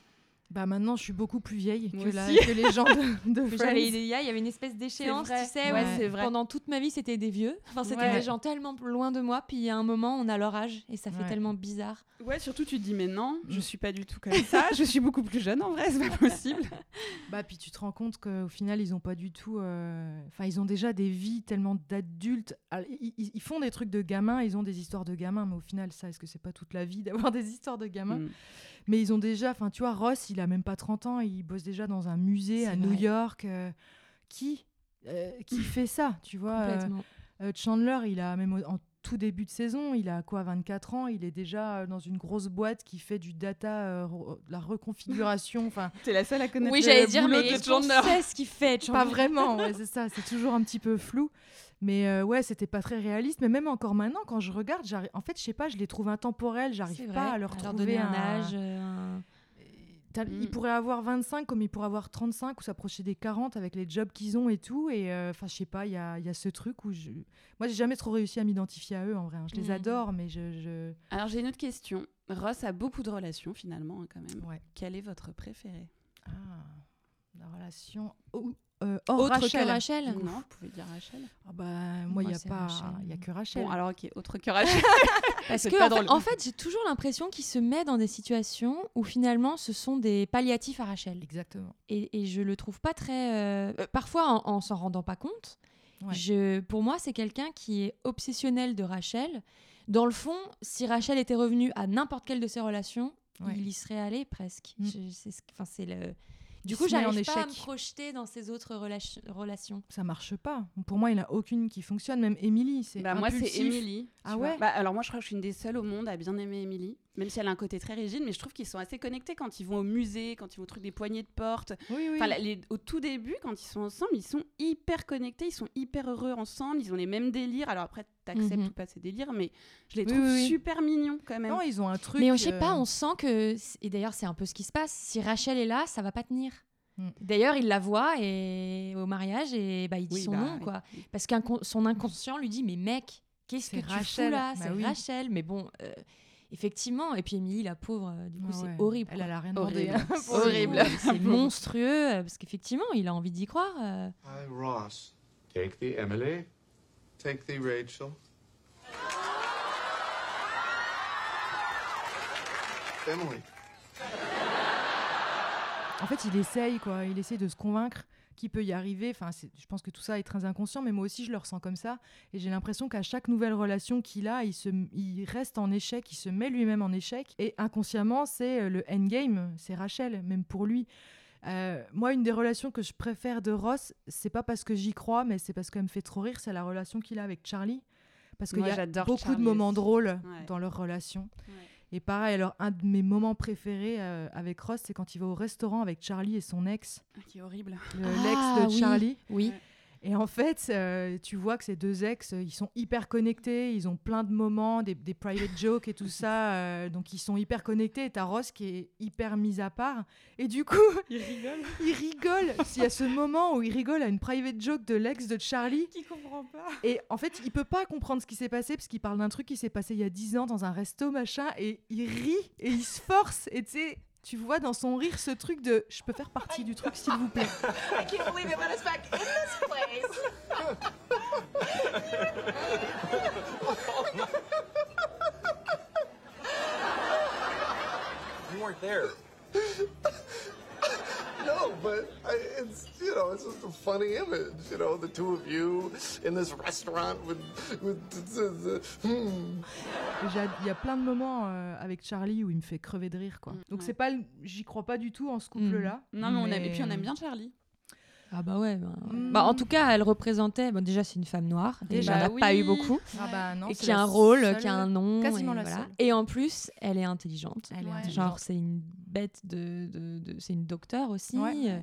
Bah maintenant, je suis beaucoup plus vieille que, la- que les gens de, de Friends. Il y avait une espèce d'échéance, tu sais, Ouais, c'est vrai. pendant toute ma vie c'était des vieux. Enfin, c'était Ouais. des gens tellement loin de moi, puis il y a un moment on a leur âge et ça fait Ouais. tellement bizarre. Ouais, surtout tu te dis, mais non, je Mm. suis pas du tout comme ça. je suis beaucoup plus jeune en vrai, c'est pas possible. Bah puis tu te rends compte qu'au final ils ont pas du tout, euh, enfin ils ont déjà des vies tellement d'adultes. Ils- ils font des trucs de gamins, ils ont des histoires de gamins, mais au final ça est-ce que c'est pas toute la vie d'avoir des histoires de gamins? Mm. Mais ils ont déjà, enfin tu vois Ross il a même pas 30 ans, il bosse déjà dans un musée à vrai. New York. euh, qui euh, qui fait ça, tu vois euh, Chandler il a même en tout début de saison, il a quoi 24 ans, il est déjà dans une grosse boîte qui fait du data, euh, la reconfiguration, enfin T'es la seule à connaître Oui, le j'allais dire, mais Chandler. sait ce qu'il fait Pas Chandler? vraiment, ouais, c'est ça, c'est toujours un petit peu flou. Mais euh, ouais, c'était pas très réaliste. Mais même encore maintenant, quand je regarde, j'arrive- en fait, je sais pas, je les trouve intemporels, j'arrive pas à leur à trouver donner un âge. euh, un- T'as- Mm. Ils pourraient avoir 25 comme ils pourraient avoir 35 ou s'approcher des 40 avec les jobs qu'ils ont et tout. Et euh, enfin, je sais pas, il y a, il y a ce truc où je. Moi, j'ai jamais trop réussi à m'identifier à eux en vrai. hein. Je les Mm. adore, mais je. je- Alors j'ai une autre question. Ross a beaucoup de relations finalement hein, quand même. Ouais. Quelle est votre préférée? Ah, la relation. Euh, hors Autre Rachel. que Rachel Non, vous pouvez dire Rachel. Ah bah, moi, il Moi, y a pas. Y a que Rachel. Bon, alors ok, autre que Rachel. Parce que pas en fait, drôle. en fait, j'ai toujours l'impression qu'il se met dans des situations où finalement ce sont des palliatifs à Rachel. Exactement. Et, et je le trouve pas très. euh, euh, parfois en, en s'en rendant pas compte. Ouais. Je, pour moi, c'est quelqu'un qui est obsessionnel de Rachel. Dans le fond, si Rachel était revenue à n'importe quelle de ses relations, Ouais. il y serait allé presque. Mm. C'est le. Du coup, j'arrive pas à me échec. projeter dans ces autres relation- relations. Ça marche pas. Pour moi, il n'y en a aucune qui fonctionne. Même Emily, c'est Bah, moi, c'est. Emily. Ah ouais? Bah, Alors, moi, je crois que je suis une des seules au monde à bien aimer Emily. Même si elle a un côté très rigide, mais je trouve qu'ils sont assez connectés quand ils vont au musée, quand ils vont au truc des poignées de porte. Oui, oui. Enfin, les- au tout début, quand ils sont ensemble, ils sont hyper connectés, ils sont hyper heureux ensemble, ils ont les mêmes délires. Alors après, t'acceptes Mhm. ou pas ces délires, mais je les Oui, trouve oui, oui. super mignons quand même. Non, ils ont un truc. Mais on- je sais euh, pas, on sent que. Et d'ailleurs, c'est un peu ce qui se passe. Si Rachel est là, ça va pas tenir. Mm. D'ailleurs, il la voit et au mariage et bah, il dit Oui, son bah, nom, quoi. Parce que son inconscient lui dit Mais mec, qu'est-ce que C'est tu Rachel. fous là? Bah C'est oui. Rachel. Mais bon, euh, effectivement. Et puis Émilie, la pauvre, euh, du coup, Ah c'est ouais. horrible. Elle, elle a rien demandé. Horrible. hein. Horrible. C'est monstrueux parce qu'effectivement, il a envie d'y croire. euh. Hi, Ross. Take the Emily. En fait, il essaye, quoi. Il essaye de se convaincre qu'il peut y arriver. Enfin, je pense que tout ça est très inconscient, mais moi aussi, je le ressens comme ça. Et j'ai l'impression qu'à chaque nouvelle relation qu'il a, il, se, il reste en échec, il se met lui-même en échec. Et inconsciemment, c'est euh, le endgame, c'est Rachel, même pour lui. Euh, moi, une des relations que je préfère de Ross, c'est pas parce que j'y crois, mais c'est parce qu'elle me fait trop rire, c'est la relation qu'il a avec Charlie. Parce qu'il y a beaucoup Charlie de moments aussi. drôles Ouais. dans leur relation. Ouais. Et pareil, alors un de mes moments préférés euh, avec Ross, c'est quand il va au restaurant avec Charlie et son ex, Ah, Qui est horrible. le- Ah, l'ex de oui. Charlie. Oui. Ouais. Et en fait, euh, tu vois que ces deux ex, euh, ils sont hyper connectés, ils ont plein de moments, des, des private jokes et tout ça, euh, donc ils sont hyper connectés. Et t'as Ross qui est hyper mis à part. Et du coup, Il rigole. il rigole. S'il y a ce moment où il rigole à une private joke de l'ex de Charlie, Qui comprend pas. et en fait, il peut pas comprendre ce qui s'est passé parce qu'il parle d'un truc qui s'est passé il y a 10 ans dans un resto, machin, et il rit et il se force. Et tu sais, tu vois dans son rire ce truc de je peux faire partie du truc, s'il vous plaît. I can't believe it let us back in this place. You weren't there. No, but I, it's you know it's just a funny image. You know, the two of you in this restaurant with with. hmm. Il y a plein de moments euh, avec Charlie où il me fait crever de rire, quoi. Mm, Donc ouais. c'est pas, j'y crois pas du tout en ce couple-là. Non, mais, on aime, et puis on aime bien Charlie. Ah bah ouais. bah, Mm. bah, en tout cas, elle représentait. Bon, déjà, c'est une femme noire. Déjà, Déjà, il n'y en a pas oui. eu beaucoup. Ah bah non, et qui a un rôle, seule- qui a un nom. quasiment et, la voilà. seule. et en plus, elle est intelligente. Elle est intelligente. Genre, c'est une bête de. de- de- c'est une docteure aussi. Ouais.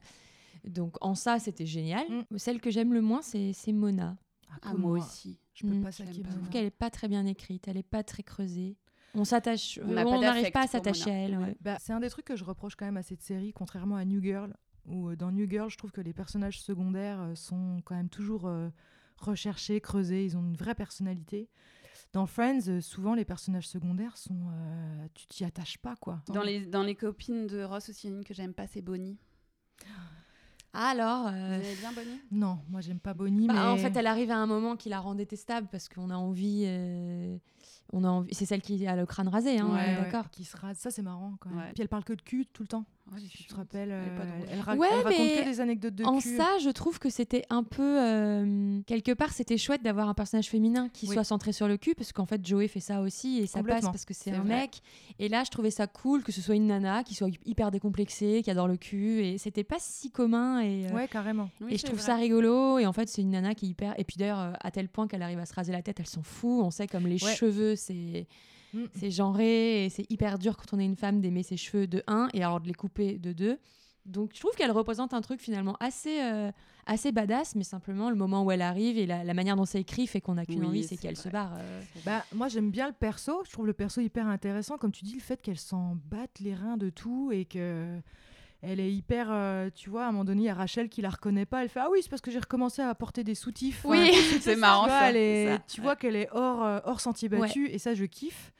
Donc, en ça, c'était génial. Mm. Celle que j'aime le moins, c'est Mona. Ah, Ah, moi aussi. Je peux Mm. pas. Je trouve qu'elle est pas très bien écrite. Elle est pas très creusée. On s'attache. On n'a pas n'arrive pas à s'attacher à elle. Ouais. Bah, c'est un des trucs que je reproche quand même à cette série, contrairement à New Girl, où euh, dans New Girl, je trouve que les personnages secondaires euh, sont quand même toujours euh, recherchés, creusés, ils ont une vraie personnalité. Dans Friends, souvent les personnages secondaires sont, euh, tu t'y attaches pas quoi. Dans les, dans les copines de Ross aussi, il y en a une que j'aime pas, c'est Bonnie. Alors. Vous euh, aimez bien Bonnie? Non, moi j'aime pas Bonnie, Bah, mais En fait, elle arrive à un moment qui la rend détestable parce qu'on a envie. euh, On a envie. C'est celle qui a le crâne rasé, hein, Ouais, ouais, d'accord. qui se rase, ça c'est marrant quand même. Ouais. Puis elle parle que de cul tout le temps. Ouais, Tu te rappelles, Elle euh, drôle. elle, ra- Ouais, elle raconte que des anecdotes de En cul. ça, je trouve que c'était un peu. euh, quelque part, c'était chouette d'avoir un personnage féminin qui Oui. soit centré sur le cul, parce qu'en fait, Joey fait ça aussi et ça passe parce que c'est un vrai. mec. Et là, je trouvais ça cool que ce soit une nana qui soit hyper décomplexée, qui adore le cul. Et c'était pas si commun. Et, euh, Ouais, carrément. Oui, et je trouve vrai. ça rigolo. Et en fait, c'est une nana qui est hyper. Et puis d'ailleurs, à tel point qu'elle arrive à se raser la tête, elle s'en fout. On sait comme les Ouais. cheveux, c'est. Mm. C'est genré et c'est hyper dur quand on est une femme d'aimer ses cheveux de 1 et alors de les couper de 2. Donc je trouve qu'elle représente un truc finalement assez, euh, assez badass, mais simplement le moment où elle arrive et la, la manière dont c'est écrit fait qu'on n'a qu'une Oui, envie, c'est qu'elle se barre. euh. Bah, moi j'aime bien le perso, je trouve le perso hyper intéressant, comme tu dis, le fait qu'elle s'en batte les reins de tout et que elle est hyper, euh, tu vois, à un moment donné, il y a Rachel qui la reconnaît pas, elle fait ah oui c'est parce que j'ai recommencé à porter des soutifs. Oui, c'est marrant tu vois, ça. elle est- ça. tu vois qu'elle est hors, euh, hors sentier battu et ça je kiffe.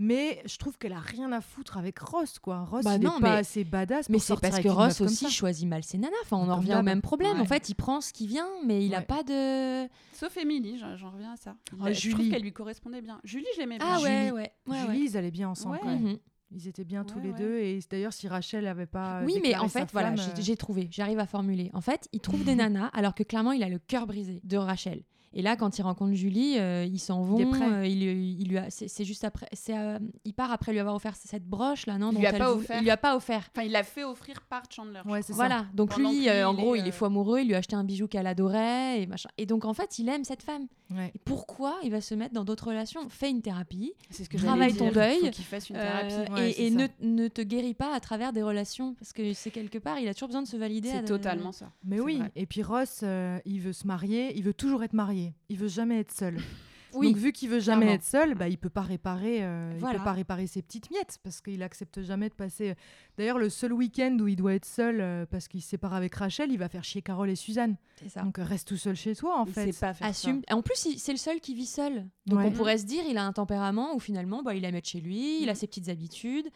Mais je trouve qu'elle a rien à foutre avec Ross, quoi. Ross, Bah il non, est pas mais- assez badass. Mais pour c'est sortir parce avec que Ross aussi ça. choisit mal ses nanas. Enfin, on en Comme revient au même problème. Ouais. En fait, il prend ce qui vient, mais il a Ouais. pas de. Sauf Émilie, j'en reviens à ça. Il Ah, a- je trouve Julie. qu'elle lui correspondait bien. Julie, je l'aimais bien. Ah ouais, Julie. ouais. ouais, Julie, ils allaient bien ensemble. Quand même. Mhm. Ils étaient bien tous les ouais. deux. Et d'ailleurs, si Rachel avait pas. Oui, mais en fait, voilà, euh, j'ai trouvé, j'arrive à formuler. En fait, il trouve des nanas alors que clairement, il a le cœur brisé de Rachel. Et là, quand il rencontre Julie, euh, ils s'en vont, Il est prêt. euh, il, lui- il il lui a, c'est c'est juste après, c'est, euh, il part après lui avoir offert cette broche là, non? Il lui a pas voulait- offert. Il lui a pas offert. Enfin, il l'a fait offrir par Chandler. Ouais, c'est ça. Voilà, donc Pendant lui, euh, en gros, il est fou amoureux, il lui a acheté un bijou qu'elle adorait et machin. Et donc en fait, il aime cette femme. Ouais. Et pourquoi il va se mettre dans d'autres relations Fais une thérapie, C'est ce que Travaille ton deuil, Faut qu'il fasse une thérapie. euh, Ouais, et, ne, ne te guéris pas à travers des relations parce que c'est quelque part, il a toujours besoin de se valider. C'est à- totalement ça. Mais oui, vrai. et puis Ross, euh, il veut se marier, il veut toujours être marié, il veut jamais être seul. Oui, Donc vu qu'il veut jamais clairement. être seul, bah, il peut pas réparer, euh, il peut pas réparer ses petites miettes parce qu'il accepte jamais de passer. D'ailleurs, le seul week-end où il doit être seul euh, parce qu'il se sépare avec Rachel, il va faire chier Carole et Suzanne. ça. Donc euh, reste tout seul chez toi en Il fait. sait pas faire Assume. Et En plus, c'est le seul qui vit seul. Donc Ouais. on pourrait se dire, il a un tempérament où finalement, bah, il aime être chez lui, il a Mhm. ses petites habitudes,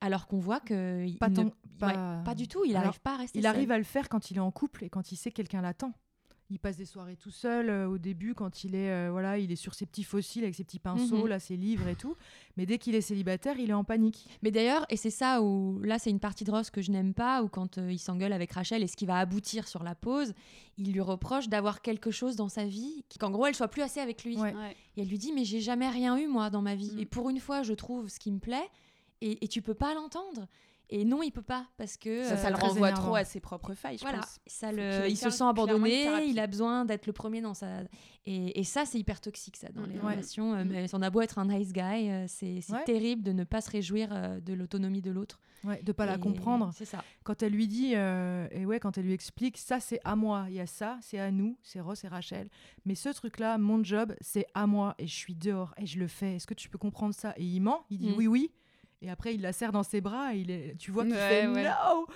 alors qu'on voit que il Pas ne- tant- ouais, pas- du tout. Il n'arrive pas à rester. Il seul. arrive à le faire quand il est en couple et quand il sait que quelqu'un l'attend. Il passe des soirées tout seul euh, au début quand il est euh, voilà, il est sur ses petits fossiles avec ses petits pinceaux, Mhm. là ses livres et tout. Mais dès qu'il est célibataire, il est en panique. Mais d'ailleurs, et c'est ça où là, c'est une partie de Ross que je n'aime pas, où quand euh, il s'engueule avec Rachel et ce qui va aboutir sur la pause, il lui reproche d'avoir quelque chose dans sa vie, qui- qu'en gros, elle soit plus assez avec lui. Ouais. Ouais. Et elle lui dit, mais j'ai jamais rien eu moi dans ma vie. Mm. Et pour une fois, je trouve ce qui me plaît, et, et tu peux pas l'entendre. Et non, il peut pas parce que Ça, ça euh, le renvoie énervant. trop à ses propres failles, je voilà, pense. ça le, il se sent abandonné, il a besoin d'être le premier dans sa et, et ça c'est hyper toxique ça dans Mm, les ouais. relations. Euh, mais on a beau être un nice guy, euh, c'est Ouais. terrible de ne pas se réjouir de l'autonomie de l'autre. Ouais, de pas la comprendre. C'est ça. Quand elle lui dit euh, et ouais, quand elle lui explique ça c'est à moi, il y a ça, c'est à nous, c'est Ross et Rachel. Mais ce truc là, mon job, c'est à moi et je suis dehors et je le fais. Est-ce que tu peux comprendre ça? Et il ment, il dit Mm. oui oui. Et après, il la serre dans ses bras et il est, tu vois qu'il Ouais, fait ouais. no.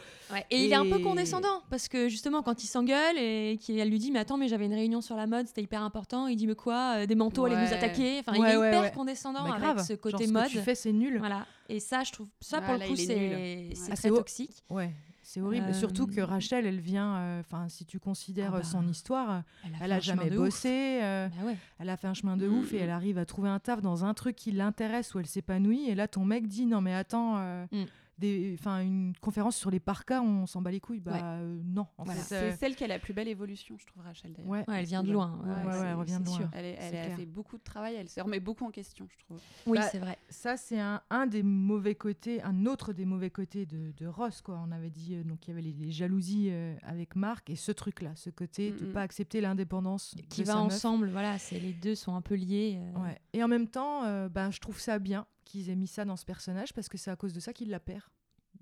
Et, il est un peu condescendant parce que justement quand il s'engueule et qu'elle lui dit mais attends mais j'avais une réunion sur la mode c'était hyper important il dit mais quoi euh, des manteaux allaient nous attaquer? Enfin il est ouais, hyper ouais. condescendant Bah, avec ce Genre, côté ce mode que tu fais, c'est nul. voilà et ça je trouve ça Ah, pour là, le coup c'est. Ah, très toxique Ouais, c'est horrible. Surtout que Euh, Rachel, elle vient, euh, enfin, si tu considères Ah bah, son histoire, elle a jamais bossé, euh, Bah ouais. elle a fait un chemin de ouf et mm. elle arrive à trouver un taf dans un truc qui l'intéresse où elle s'épanouit. Et là, ton mec dit non, mais attends, Mm. Des, enfin, une conférence sur les parkas, on s'en bat les couilles. Bah Ouais. euh, non, en Voilà. fait. C'est euh, celle qui a la plus belle évolution, je trouve, Rachel. d'ailleurs. ouais. Ouais, elle vient de loin. Ouais, Ouais, ouais, c'est- elle revient de loin. Elle, est- elle C'est a fait beaucoup de travail, elle se remet beaucoup en question, je trouve. Oui, Bah, c'est vrai. Ça, c'est un, un des mauvais côtés, un autre des mauvais côtés de, de Ross. Quoi. On avait dit, euh, donc il y avait les, les jalousies euh, avec Marc et ce truc-là, ce côté de Mm, mm. pas accepter l'indépendance Qui de va sa meuf. ensemble, voilà, c'est les deux sont un peu liés. euh, Ouais. Et en même temps, euh, ben, je trouve ça bien qu'ils aient mis ça dans ce personnage parce que c'est à cause de ça qu'il la perd.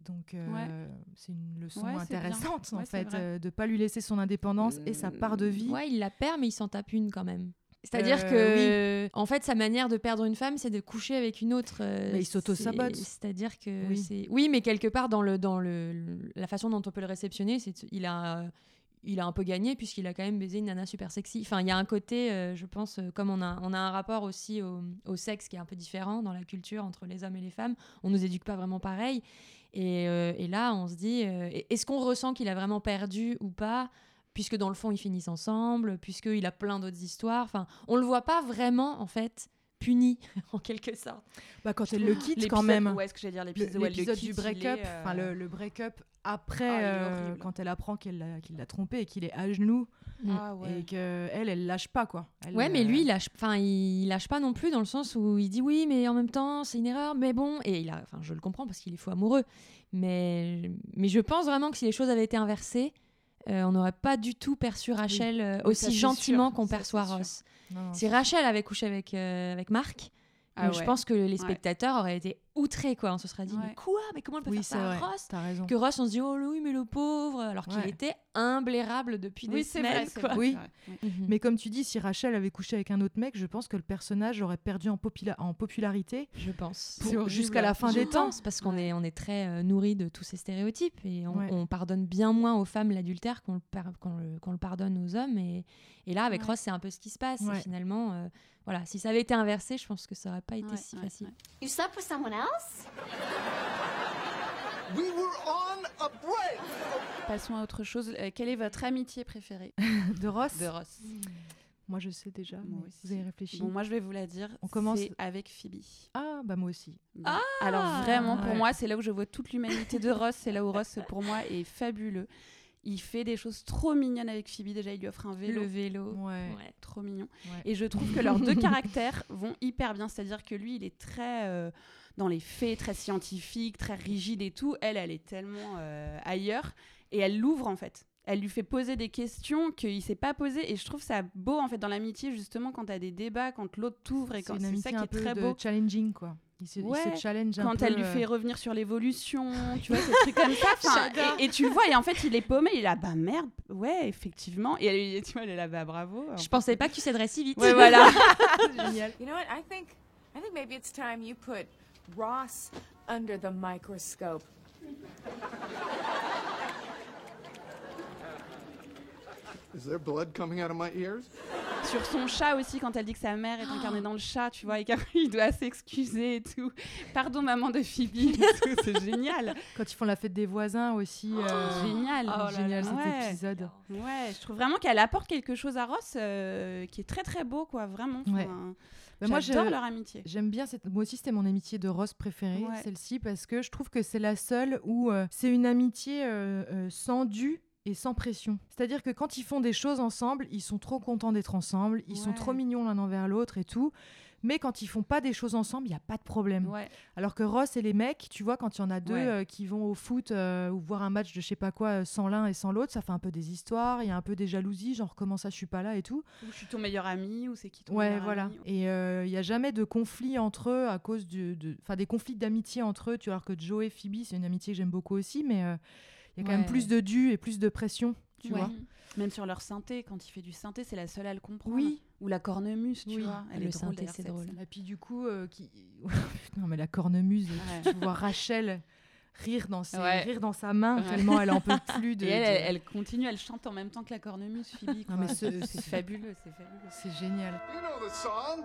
Donc euh, Ouais. c'est une leçon Ouais, intéressante en Ouais, fait euh, de pas lui laisser son indépendance et sa part de vie. Ouais, il la perd, mais il s'en tape une quand même. C'est-à-dire Euh, que, en fait, sa manière de perdre une femme, c'est de coucher avec une autre. euh, Mais il s'auto-sabote. c'est- C'est-à-dire que Oui. c'est. Oui, mais quelque part dans le dans le la façon dont on peut le réceptionner, c'est il a il a un peu gagné puisqu'il a quand même baisé une nana super sexy. Enfin, il y a un côté, euh, je pense, euh, comme on a on a un rapport aussi au, au sexe qui est un peu différent dans la culture entre les hommes et les femmes. On nous éduque pas vraiment pareil. Et, euh, et là, on se dit, est-ce qu'on ressent qu'il a vraiment perdu ou pas puisque dans le fond ils finissent ensemble, puisqu'il a plein d'autres histoires. Enfin, on le voit pas vraiment en fait puni en quelque sorte. Bah, quand elle le quitte quand même. Ouais, ce que j'allais dire, l'épisode L'épisode du break-up, euh, enfin le, le break-up après, Ah, euh, quand elle apprend qu'elle l'a qu'il l'a trompé et qu'il est à genoux Ah ouais. et que elle, elle lâche pas quoi. Elle, Ouais, mais euh, lui, il lâche, enfin, il lâche pas non plus dans le sens où il dit oui, mais en même temps, c'est une erreur, mais bon, et il a, enfin, je le comprends parce qu'il est fou amoureux, mais, mais je pense vraiment que si les choses avaient été inversées, euh, on n'aurait pas du tout perçu Rachel euh, Oui, aussi gentiment qu'on perçoit. Ross. non, non, Si Rachel avait couché avec, euh, avec Marc, Ah euh, je pense que les Ouais. spectateurs auraient été outrés, quoi. On se serait dit, Ouais. mais quoi? Mais comment elle peut Oui, faire c'est ça à. Ross? T'as raison. Que Ross, on se dit, oh oui, mais le pauvre, alors qu'il Ouais. était imblairable depuis Oui, des vrai, semaines, c'est quoi. vrai, Oui. c'est vrai. Oui. Mhm. Mais comme tu dis, si Rachel avait couché avec un autre mec, je pense que le personnage aurait perdu en, popula- en popularité Je pense. jusqu'à la fin Je des temps. pense, parce qu'on est, on est très euh, nourri de tous ces stéréotypes et on, Ouais. on pardonne bien moins aux femmes l'adultère qu'on le, par- qu'on le- qu'on le pardonne aux hommes. Et, et là, avec Ouais. Ross, c'est un peu ce qui se passe. Et finalement, euh, voilà, si ça avait été inversé, je pense que ça aurait pas été Ouais, si ouais, facile. ouais. You slept with someone else? We were on a break. Passons à autre chose. Euh, quelle est votre amitié préférée de Ross. de Ross Moi, je sais déjà. Moi aussi. Vous avez réfléchi Bon, moi je vais vous la dire. On commence- C'est avec Phoebe. Ah, bah moi aussi. Bon. Alors vraiment, pour Ouais. moi, c'est là où je vois toute l'humanité de Ross. C'est là où Ross, pour moi, est fabuleux. Il fait des choses trop mignonnes avec Phoebe. Déjà, il lui offre un vélo. Le vélo. Ouais. Ouais. Trop mignon. Ouais. Et je trouve que leurs deux caractères vont hyper bien. C'est-à-dire que lui, il est très euh, dans les faits, très scientifique, très rigide et tout. Elle, elle est tellement euh, ailleurs. Et elle l'ouvre, en fait. Elle lui fait poser des questions qu'il ne s'est pas posées. Et je trouve ça beau, en fait, dans l'amitié, justement, quand tu as des débats, quand l'autre t'ouvre. Et C'est quand c'est amitié ça qui un est peu très beau. challenging, quoi. Il se, il Ouais, se challenge un quand peu. elle lui euh, fait revenir sur l'évolution, tu vois, ces trucs comme ça. et, et tu le vois, et en fait, il est paumé, il est là, bah merde, ouais, effectivement. Et elle, lui- tu vois, elle est là, bah bravo. Je pensais pas que tu céderais si vite. Ouais, voilà. Génial. You know what? I think I think maybe it's time you put Ross under the microscope. Is there blood coming out of my ears? Sur son chat aussi, quand elle dit que sa mère est incarnée dans le chat, tu vois, et qu'il doit s'excuser et tout. Pardon, maman de Phoebe, et tout, c'est génial. Quand ils font la fête des voisins aussi. euh, Génial. génial cet Ouais. épisode. Ouais, je trouve vraiment qu'elle apporte quelque chose à Ross euh, qui est très très beau, quoi, vraiment. Ouais. Enfin, Moi, J'adore leur amitié. J'aime bien cette. Moi aussi, c'était mon amitié de Ross préférée, Ouais. celle-ci, parce que je trouve que c'est la seule où euh, c'est une amitié euh, euh, sans dû et sans pression. C'est-à-dire que quand ils font des choses ensemble, ils sont trop contents d'être ensemble, ils sont trop mignons l'un envers l'autre et tout. Mais quand ils font pas des choses ensemble, il n'y a pas de problème. Ouais. Alors que Ross et les mecs, tu vois, quand il y en a deux Ouais. euh, qui vont au foot euh, ou voir un match de je sais pas quoi euh, sans l'un et sans l'autre, ça fait un peu des histoires, il y a un peu des jalousies, genre comment ça je suis pas là et tout. Ou je suis ton meilleur ami, ou c'est qui ton Ouais, meilleur voilà. ami. Et euh, il n'y a jamais de conflit entre eux à cause du- de. Enfin, des conflits d'amitié entre eux. Tu vois, alors que Joe et Phoebe, c'est une amitié que j'aime beaucoup aussi, mais euh, il y a quand même plus de dû et plus de pression, tu vois. Même sur leur synthé, quand il fait du synthé, c'est la seule à le comprendre. Oui. Ou la cornemuse, tu Oui. vois. Elle Le est drôle, synthé, c'est drôle. Et puis du coup, euh, qui... non mais la cornemuse, Ouais. tu vois Rachel rire dans, ses... Ouais. rire dans sa main Ouais. tellement elle en peut plus de. Et elle, de- elle, elle continue, elle chante en même temps que la cornemuse, Phoebe. Non, mais ce- c'est ce- fabuleux, c'est fabuleux. C'est génial. You know the song.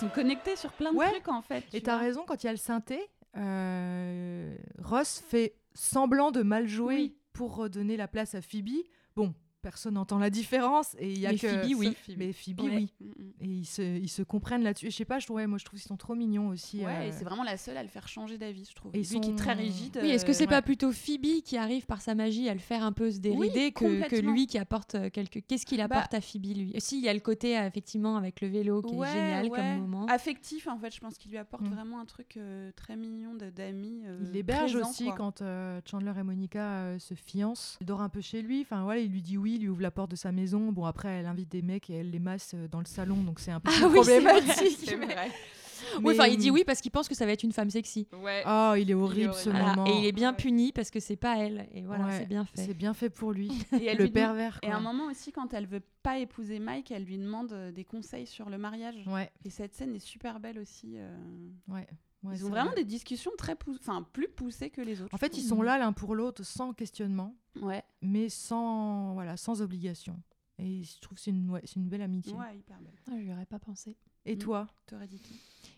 Sont connectés sur plein de Ouais. trucs en fait. Et tu t'as vois. raison, quand il y a le synthé, euh, Ross fait semblant de mal jouer Oui. pour redonner la place à Phoebe. Bon, personne n'entend la différence et il y a Mais que Phoebe, oui. Mais Phoebe, Ouais. oui. Mm, mm. Et ils se, ils se comprennent là-dessus. Et je sais pas, je trouve, ouais, moi je trouve qu'ils sont trop mignons aussi. Ouais, euh, et c'est vraiment la seule à le faire changer d'avis, je trouve. Et Lui ils qui est très sont- rigide. Oui, est-ce que euh, c'est ouais. pas plutôt Phoebe qui arrive par sa magie à le faire un peu se dérider que, lui qui apporte euh, quelque Qu'est-ce qu'il apporte Bah- à Phoebe lui? Si, il y a le côté effectivement avec le vélo qui Ouais, est génial ouais. comme moment. Affectif, en fait, je pense qu'il lui apporte Mm. vraiment un truc euh, très mignon d'amis. euh, Il l'héberge présent, aussi quoi. quand euh, Chandler et Monica euh, se fiancent. Il dort un peu chez lui. Enfin voilà, il lui dit oui, il lui ouvre la porte de sa maison. Bon après, elle invite des mecs et elle les masse euh, dans le salon, donc c'est un peu Ah oui, problématique. Mais-. Oui, enfin, il dit mais- oui parce qu'il pense que ça va être une femme sexy. Ouais. Oh, il est horrible ce horrible. Voilà. moment. Et il est bien Ouais. puni parce que c'est pas elle. Et voilà, Ouais, c'est bien fait. C'est bien fait pour lui. Et elle le lui pervers. Et à un moment aussi, quand elle veut pas épouser Mike, elle lui demande euh, des conseils sur le mariage. Ouais, Et cette scène est super belle aussi. euh. ouais. Ouais, Ils ont vraiment vrai. des discussions très pou- enfin plus poussées que les autres. En je fait, ils sont là l'un pour l'autre sans questionnement, Ouais, mais sans voilà, sans obligation. Et je trouve que c'est une, ouais, c'est une belle amitié. ouais, hyper belle. Ah, J'y aurais pas pensé. Et Mm. toi T'aurais dit qui?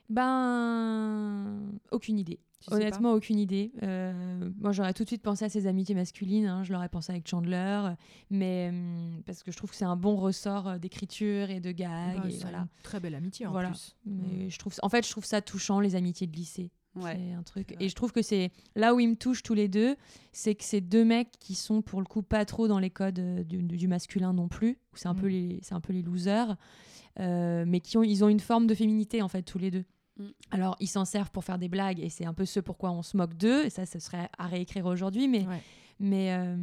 Ben, aucune idée. Tu Honnêtement, aucune idée. Euh, moi, j'aurais tout de suite pensé à ses amitiés masculines. hein. Je l'aurais pensé avec Chandler, mais hum, parce que je trouve que c'est un bon ressort euh, d'écriture et de gag. Bah, et c'est voilà. une très belle amitié en Voilà. plus. Mais je trouve, en fait, je trouve ça touchant les amitiés de lycée. Ouais. C'est un truc. Et je trouve que c'est là où ils me touchent tous les deux, c'est que c'est deux mecs qui sont pour le coup pas trop dans les codes euh, du, du masculin non plus. où C'est un Mm. peu les, c'est un peu les losers, euh, mais qui ont, ils ont une forme de féminité en fait tous les deux. Mm. Alors ils s'en servent pour faire des blagues et c'est un peu ce pourquoi on se moque d'eux. Et ça, ce serait à réécrire aujourd'hui, mais Ouais. mais euh,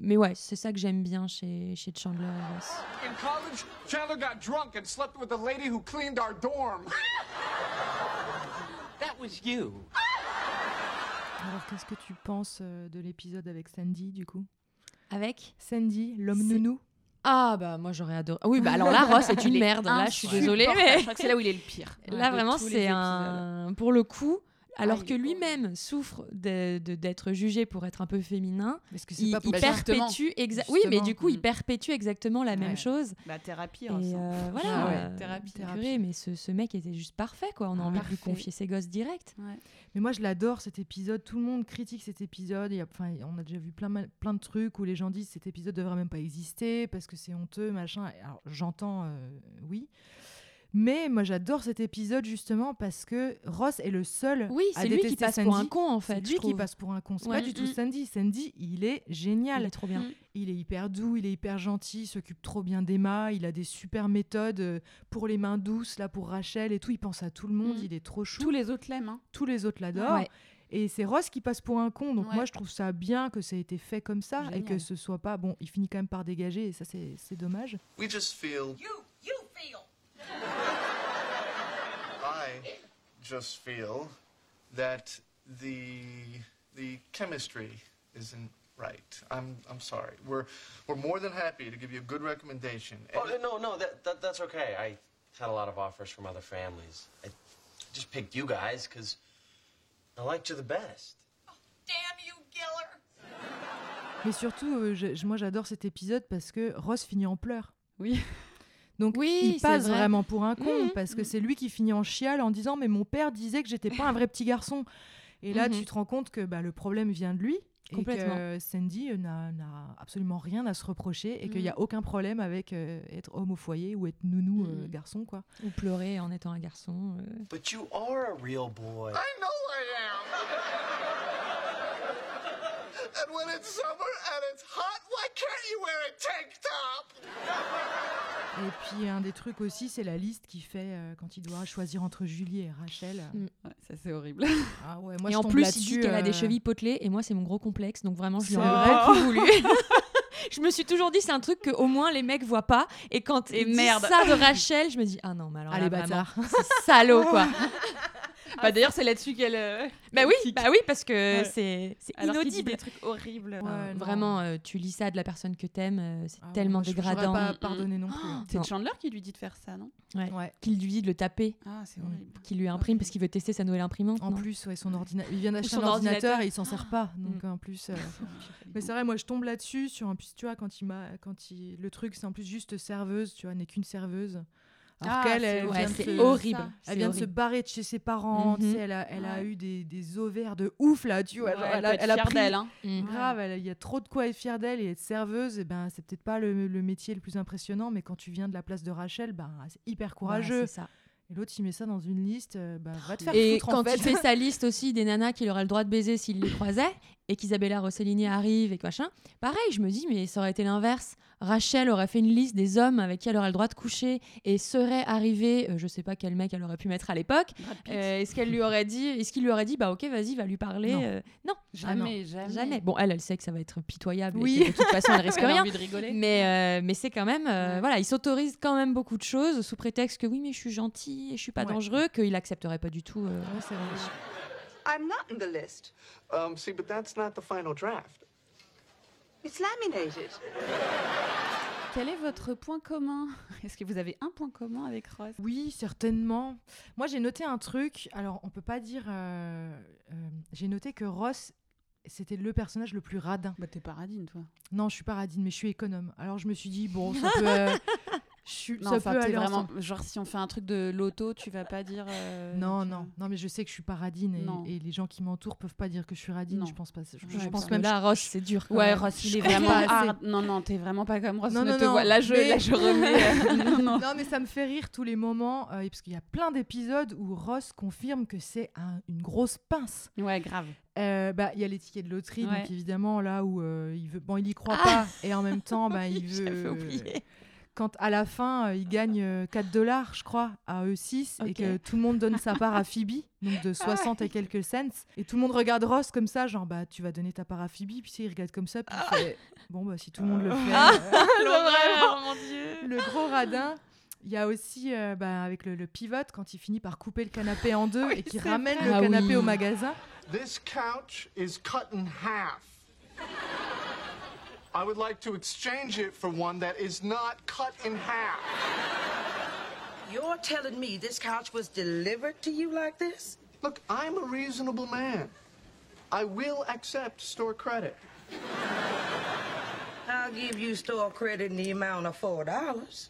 mais ouais, c'est ça que j'aime bien chez chez Chandler et Ross. In college, Chandler got drunk and slept with the lady who cleaned our dorm. That was you. Alors, qu'est-ce que tu penses euh, de l'épisode avec Sandy, du coup? Avec? Sandy, l'homme nounou ah bah moi j'aurais adoré. Ah Oui bah alors là Ross est une merde. Là je suis désolée mais Je crois que c'est là où il est le pire. Là, vraiment, c'est un. Pour le coup, alors Ah, que lui-même souffre d'être jugé pour être un peu féminin. Parce que c'est Il, pas pour il Bah, perpétue exa- Oui, mais du coup, il Mm. perpétue exactement la même chose. La thérapie, Et hein, euh, voilà, Ah ouais, euh, thérapie. purée, mais ce, ce mec était juste parfait, quoi. On a Ah, envie de lui parfait. confier ses gosses direct. Ouais. Mais moi, je l'adore cet épisode. Tout le monde critique cet épisode. Enfin, on a déjà vu plein, plein de trucs où les gens disent cet épisode devrait même pas exister parce que c'est honteux, machin. Alors, j'entends, euh, oui. Mais moi, j'adore cet épisode justement parce que Ross est le seul Oui, à c'est lui qui détester passe pour un Sandy. con, en C'est fait. lui je qui passe pour un con. C'est Ouais. pas du tout Mm. Sandy. Sandy, il est génial. Il est trop bien. Mm. Il est hyper doux, il est hyper gentil, il s'occupe trop bien d'Emma, il a des super méthodes euh, pour les mains douces, là pour Rachel et tout, il pense à tout le monde, Mm. il est trop chou. Tous les autres l'aiment. hein. Tous les autres l'adorent. Ouais. Et c'est Ross qui passe pour un con. Donc Ouais. moi, je trouve ça bien que ça ait été fait comme ça et que ce soit pas... Bon, il finit quand même par dégager et ça, c'est c'est dommage. We just feel. You, you feel. I just feel that the the chemistry isn't right. I'm I'm sorry. We're we're more than happy to give you a good recommendation. Oh, no, no, that, that, that's okay. I had a lot of offers from other families. I just picked you guys because I liked you the best. Oh, Damn you, Giller. Mais surtout, euh, je- je- moi, j'adore cet épisode parce que Ross finit en pleurs. Oui. Donc Oui, il passe vrai. vraiment pour un con Mhm. parce que c'est lui qui finit en chiale en disant mais mon père disait que j'étais pas un vrai petit garçon. Et là, Mhm. tu te rends compte que bah, le problème vient de lui. Complètement. Et que Sandy euh, n'a n'a absolument rien à se reprocher et qu'il n'y a aucun problème avec euh, être homme au foyer ou être nounou euh, garçon quoi. Ou pleurer en étant un garçon. euh. But you are a real boy. I know I am. and when it's summer and it's hot, why can't you wear a tank top? Et puis un des trucs aussi, c'est la liste qu'il fait euh, quand il doit choisir entre Julie et Rachel. Mm. Ouais, ça, c'est horrible. Ah ouais, moi et je en tombe plus, il dit qu'elle a des euh, chevilles potelées, et moi, c'est mon gros complexe, donc vraiment, je lui en C'est aurais vrai plus voulu. je me suis toujours dit, c'est un truc que au moins les mecs voient pas, et quand Et merde. ça de Rachel, je me dis, ah non, mais alors Allez, là, vraiment, bâtard. c'est salaud, quoi. bah, D'ailleurs, c'est là-dessus qu'elle. euh, bah oui, bah oui, parce que Ouais. c'est c'est Alors qu'il dit inaudible. des trucs horribles. Ouais, vraiment, euh, tu lis ça de la personne que t'aimes, euh, c'est Ah ouais, tellement je- dégradant. pas pardonné non plus. hein. C'est Non. Chandler qui lui dit de faire ça, non? Ouais. Ouais. Qu'il lui dit de le taper, Ah, c'est Mm. horrible. qu'il lui imprime parce qu'il veut tester sa nouvelle imprimante. En non? plus, ouais, son ordinateur, il vient d'acheter son un ordinateur, et il s'en sert pas. Donc en plus, euh, mais c'est vrai, moi je tombe là-dessus sur un plus, tu vois, quand il m'a, quand il, le truc, c'est en plus juste serveuse, tu vois, n'est qu'une serveuse. Alors Ah, qu'elle, elle Ouais, vient, de c'est se, horrible. elle vient de se horrible. barrer de chez ses parents. Mhm. elle a, elle a Ouais. eu des, des ovaires de ouf là, tu vois. Ouais, elle elle, elle a pris d'elle, hein. Mm. grave. Il y a trop de quoi être fière d'elle et être serveuse. Et ben, c'est peut-être pas le, le métier le plus impressionnant, mais quand tu viens de la place de Rachel, ben, c'est hyper courageux. ça. et l'autre, il met ça dans une liste. bah, va te faire Et foutre, en quand fait. il fait sa liste aussi des nanas qu'il aurait le droit de baiser s'il les croisait, et qu'Isabella Rossellini arrive et que machin, pareil, je me dis, mais ça aurait été l'inverse. Rachel aurait fait une liste des hommes avec qui elle aurait le droit de coucher et serait arrivé, euh, je sais pas quel mec elle aurait pu mettre à l'époque. Euh, est-ce qu'elle lui aurait dit, est-ce qu'il lui aurait dit, bah ok, vas-y, va lui parler Non. euh, non, Jamais, jamais. jamais. Bon, elle, elle sait que ça va être pitoyable. Oui. Et que de toute façon, elle risque rien. envie de rigoler. Mais, euh, mais c'est quand même, euh, Ouais. voilà, il s'autorise quand même beaucoup de choses sous prétexte que oui, mais je suis gentil et je suis pas Ouais. dangereux, qu'il accepterait pas du tout. Ouais, c'est vrai. I'm not in the list. Um, see, but that's not the final draft. It's laminated. Quel est votre point commun? Est-ce que vous avez un point commun avec Ross? Oui, certainement. Moi, j'ai noté un truc. Alors, on peut pas dire. euh, euh, j'ai noté que Ross, c'était le personnage le plus radin. Bah, t'es paradine, toi. Non, je suis pas radine, mais je suis économe. Alors, je me suis dit, bon, ça peut. euh, suis- Non, ça enfin, peut aller vraiment. ensemble. Genre, si on fait un truc de loto, tu vas pas dire. euh, Non, tu non, vois. non, mais je sais que je suis pas radine et, et les gens qui m'entourent peuvent pas dire que je suis radine. Non. Je pense pas. Je, je Ouais, pense même. là, Ross, c'est dur. quand Ouais, même. Ross, il est vraiment hard. Non, non, t'es vraiment pas comme Ross. Non, ne non, te non, vois- Là, je, mais- là, je remets. euh, non, non. Non, mais ça me fait rire tous les moments, euh, parce qu'il y a plein d'épisodes où Ross confirme que c'est un- une grosse pince. Ouais, grave. Euh, bah, il y a les tickets de loterie, Ouais. donc évidemment là où euh, il veut, bon, il y croit Ah pas, et en même temps, bah, il veut. Oublié. Quand à la fin, euh, il gagne euh, 4 dollars, je crois, à eux 6 et que tout le monde donne sa part à Phoebe, donc de 60 et quelques cents, et tout le monde regarde Ross comme ça, genre bah tu vas donner ta part à Phoebe, puis tu sais, il regarde comme ça, puis il fait bon bah si tout le monde le fait. Ah, euh, L'horreur, mon dieu. le gros radin. Il y a aussi euh, bah, avec le, le pivot quand il finit par couper le canapé en deux et qu'il c'est ramène vrai. le Ah canapé oui. au magasin. This couch is cut in half. I would like to exchange it for one that is not cut in half. You're telling me this couch was delivered to you like this? Look, I'm a reasonable man. I will accept store credit. I'll give you store credit in the amount of four dollars.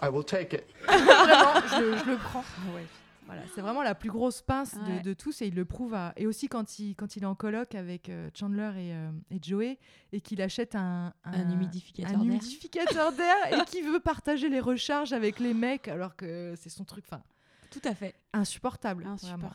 I will take it. Vraiment, je, je le prends. Ah ouais. Voilà, c'est vraiment la plus grosse pince de- Ouais. de, tous et il le prouve. à- Et aussi quand il, quand il est en coloc avec euh, Chandler et, euh, et Joey et qu'il achète un, Un humidificateur un d'air. humidificateur d'air et qu'il veut partager les recharges avec les mecs alors que c'est son truc. Enfin, Tout à fait. insupportable.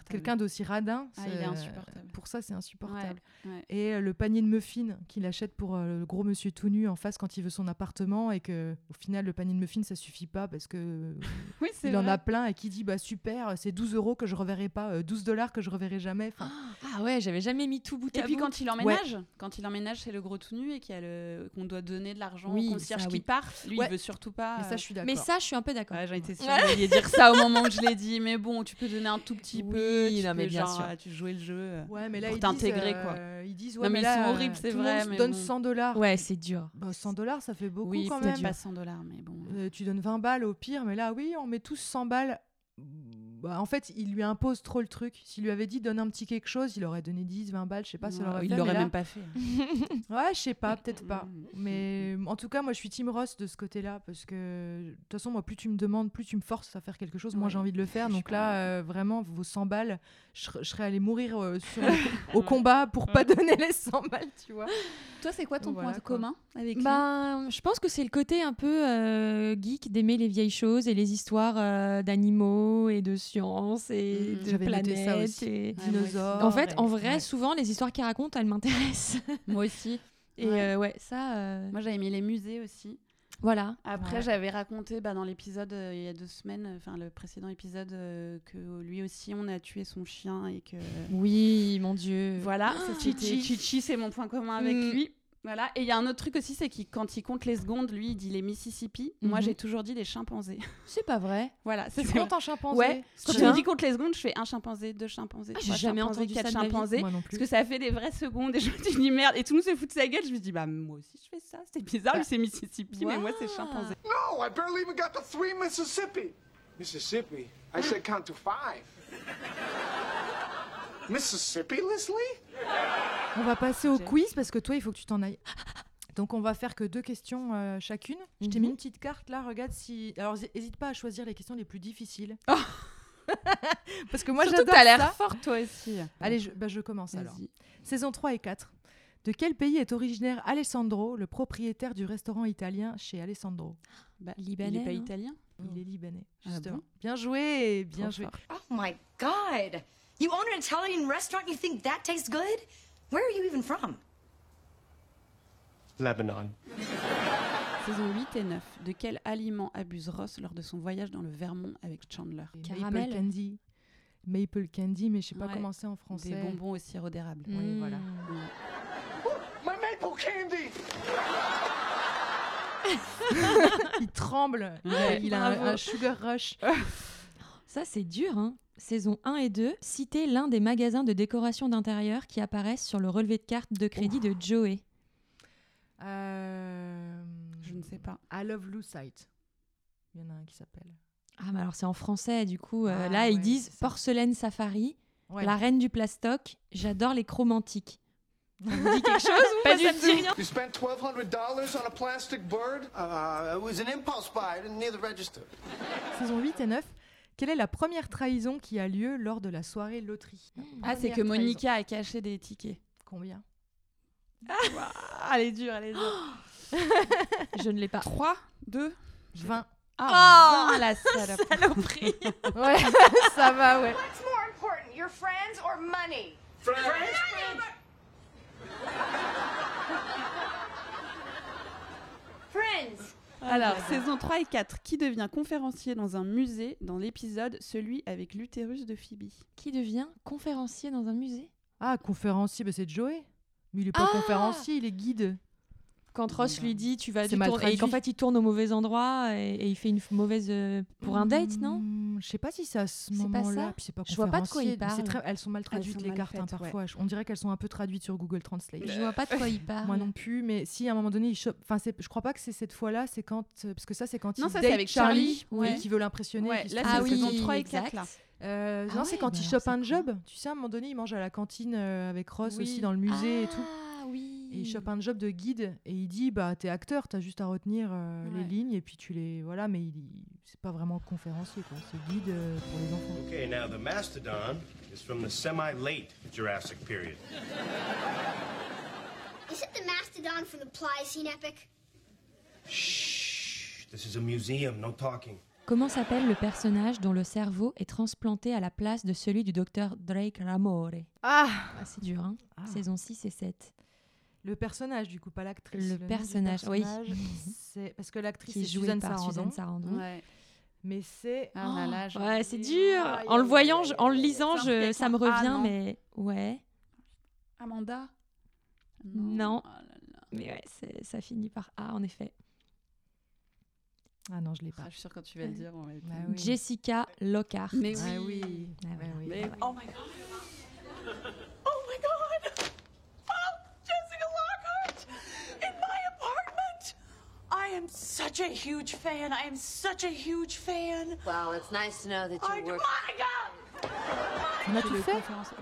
Quelqu'un d'aussi radin. Ah, il est c'est- insupportable. Pour ça, c'est insupportable. Ouais, ouais. Et euh, le panier de muffins qu'il achète pour euh, le gros monsieur tout nu en face quand il veut son appartement et que au final le panier de muffins ça suffit pas parce que Oui, c'est il en a plein et qui dit bah super c'est 12 euros que je reverrai pas euh, 12 dollars que je reverrai jamais Enfin, Ah ouais, j'avais jamais mis tout bout Et à puis bout. quand il emménage, quand il emménage chez le gros tout nu et qu'il y a le qu'on doit donner de l'argent Oui, au concierge ça, qui oui. part, lui Ouais. il veut surtout pas. mais ça euh, je suis d'accord Mais ça, je suis un peu d'accord. Ouais, j'en étais sûre Ouais. que vous alliez dire ça au moment où je l'ai dit, mais bon, tu peux donner un tout petit Oui, peu, tu non, mais peux, bien genre, sûr. euh, tu jouer le jeu. euh, ouais mais là pour ils t'intégrer, disent, quoi. euh, ils disent Non, ouais mais mais ils là, sont euh, horribles, c'est vrai, monde mais donne bon. 100 dollars Ouais, c'est dur. Bah, 100 dollars ça fait beaucoup oui, quand c'est même pas 100 dollars, mais bon. Euh, tu donnes 20 balles au pire mais là oui on met tous 100 balles Bah, en fait, il lui impose trop le truc. S'il lui avait dit donne un petit quelque chose, il aurait donné 10, 20 balles, je sais pas, ça Ouais, l'aurait il l'aurait là- même pas fait. Ouais, je sais pas, peut-être pas. Mm. Mais en tout cas, moi, je suis Team Ross de ce côté-là parce que de toute façon, moi, plus tu me demandes, plus tu me forces à faire quelque chose, Ouais, j'ai envie de le faire. Donc là, euh, vraiment, vos 100 balles, je, ser- je serais allée mourir euh, sur le- au combat pour pas donner les 100 balles, tu vois. Toi, c'est quoi ton Voilà, point quoi. commun avec lui? Ben, je pense que c'est le côté un peu euh, geek d'aimer les vieilles choses et les histoires euh, d'animaux et de science et Mhm. de J'avais noté ça planètes. aussi. et- Dinosaures. En fait, et- en vrai, ouais. souvent, les histoires qu'il raconte, elles m'intéressent. Moi aussi. Et Ouais. euh, ouais, ça, euh, Moi, j'avais mis les musées aussi. voilà. Après, Ouais. j'avais raconté bah, dans l'épisode euh, il y a deux semaines, enfin le précédent épisode, euh, que lui aussi on a tué son chien et que Oui, mon Dieu. voilà, Ah, c'était- Chichi. Chichi, c'est mon point commun avec Mm. lui. Voilà. Et il y a un autre truc aussi, c'est qu'il quand il compte les secondes, lui il dit les Mississippi. Moi Mhm. j'ai toujours dit les chimpanzés. C'est pas vrai. voilà, ça, Tu c'est comptes en chimpanzé Ouais. Quand tu me dis compte les secondes, je fais un chimpanzé, deux chimpanzés, Ah, trois jamais entendu quatre ça de ma vie. chimpanzés. Moi non Parce plus. que ça fait des vraies secondes et je me dis merde. Et tout le monde se fout de sa gueule. Je me dis bah moi aussi je fais ça. C'est bizarre, lui c'est Mississippi, mais moi c'est chimpanzé. No, I barely even got to three Mississippi. Mississippi? I said count to five. Mississippi, Leslie? On va passer au quiz parce que toi, il faut que tu t'en ailles. Donc, on va faire que deux questions euh, chacune. Je t'ai mis Mhm. une petite carte là, regarde si. Alors, n'hésite pas à choisir les questions les plus difficiles. parce que moi, j'adore que t'as l'air ça. forte toi aussi. Allez, je, bah, je commence alors. Saison 3 et 4. De quel pays est originaire Alessandro, le propriétaire du restaurant italien chez Alessandro? Bah, Libanais, Il est pas italien? Il est libanais, Ah justement. bon? Bien joué, bien Trop joué. fort. Oh my god. You own an Italian restaurant and you think that tastes good? Where are you even from? Lebanon. Saison 8 et 9. De quel aliment abuse Ross lors de son voyage dans le Vermont avec Chandler? Caramel. Maple candy. Maple candy, mais je sais pas Ouais. comment c'est en français. Des bonbons au sirop d'érable. Oui, Mm. voilà. My maple candy! Il tremble. Ouais. Il a Bravo. un sugar rush. Ça, c'est dur, hein. Saison 1 et 2, citez l'un des magasins de décoration d'intérieur qui apparaissent sur le relevé de carte de crédit de Joey. Euh, Je ne sais pas. I love Lucite. Il y en a un qui s'appelle. Ah, mais alors c'est en français, du coup. euh, Ah, là, ils disent porcelaine safari, Ouais. la reine du plastoc, j'adore les chromantiques. Ça vous dit quelque chose ou Pas du tout. rien You spent $1,200 on a plastic bird? Uh, it was an impulse buy. I didn't near the register. Saison 8 et 9. Quelle est la première trahison qui a lieu lors de la soirée loterie? La Ah, c'est que trahison. Monica a caché des tickets. Combien? Ah, elle est dure, elle est dure. Je ne l'ai pas. 3, 2, 20. ah, 20, la salope. Saloperie Ouais, ça va, ouais. What's more important, your friends or money? Friends. Alors, saison 3 et 4. Qui devient conférencier dans un musée dans l'épisode Celui avec l'utérus de Phoebe? Qui devient conférencier dans un musée? Ah, conférencier, bah c'est Joey. Mais il est pas Ah conférencier, il est guide. Quand Ross lui dit tu vas du mal tourner et qu'en fait il tourne au mauvais endroit et, et il fait une mauvaise euh, pour un date non? Mm, Je sais pas si à ce C'est pas moment-là. ça? Puis c'est pas Je vois pas de quoi il parle. très- Elles sont mal traduites sont les mal cartes hein, ouais. parfois. On dirait qu'elles sont un peu traduites sur Google Translate. Je vois pas de quoi il parle. Moi non plus, mais si à un moment donné, il chope. Enfin, je crois pas que c'est cette fois-là, c'est quand. euh, Parce que ça, c'est quand Non, il ça, c'est date avec Charlie, Charlie, qui veut l'impressionner. Ouais, là, c'est saison quand- 3 et exact. 4, là. Euh, Ah non, c'est quand bah il alors chope un job. Tu sais, à un moment donné, il mange à la cantine avec Ross aussi dans le musée et tout. Ah. Et il chope un job de guide et il dit bah t'es acteur, t'as juste à retenir euh, les Ouais. lignes et puis tu les voilà, mais il, il- c'est pas vraiment conférencier quoi, c'est guide euh, pour les enfants. Okay, now the mastodon is from the semi-late Jurassic period. Isn't the mastodon from the Pliocene epoch? Shh, this is a museum, no talking. Comment s'appelle le personnage dont le cerveau est transplanté à la place de celui du docteur Drake Ramore? Ah, Ah, C'est dur, hein Saison 6 et 7. Le personnage du coup, pas l'actrice. Le personnage, oui. c'est parce que l'actrice Qui est c'est jouée Suzanne par Sarandon. Suzanne Sarandon. Ouais. Mais c'est Ah là là, j'en- Ouais, c'est dur. En le voyant, je- en le lisant, je, ça me A, revient, mais ouais. Amanda Non. Ah là là. Mais ouais, ça finit par A, en effet. Ah non, je l'ai pas. Ah, je suis sûre quand tu vas le dire. on va être- Bah oui. Jessica Lockhart. Mais Ah oui. oui. Ah bah oui. Mais Oh my god. Oh my god. I am such a huge fan. I am such a huge fan. Well, it's nice to know that I, you my work. god. On a tout fait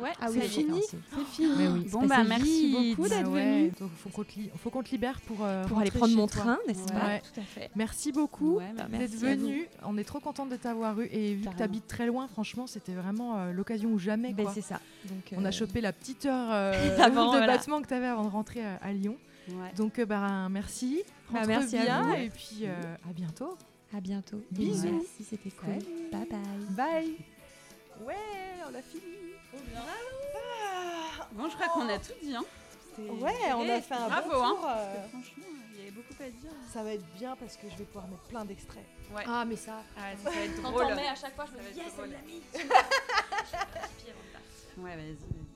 Ouais, Ah oui, c'est j'ai fini. C'est fini. Mais oui, bon, bah merci vite. beaucoup d'être ouais, venu. donc faut qu'on te, li- libère pour euh, Pour aller prendre mon toi. train, n'est-ce pas Ouais. Tout à fait. Merci beaucoup Ouais, bah, d'être venu. On est trop contente de t'avoir eu et vu que Carrément. tu habites très loin, franchement, c'était vraiment euh, l'occasion ou jamais. Ben, c'est ça. Donc, On euh, a chopé la petite heure euh, Avant, de voilà. battement que tu avais avant de rentrer à, à Lyon. Ouais. Donc, euh, bah, merci. Bah, merci à bien vous. et puis euh, à bientôt. À bientôt. Bisous. Merci, c'était cool. Salut. Bye bye. Bye. Ouais, on a fini. Bon, je crois qu'on a tout dit. Hein. Ouais, on a fait un Bravo, bon hein. tour. euh, Franchement, il y avait beaucoup à dire. Ça va être bien parce que je vais pouvoir mettre plein d'extraits. Ouais. Ah, mais ça. Ah, ça va être Quand drôle. t'en mets à chaque fois, je me dis, yes, elle l'a mis.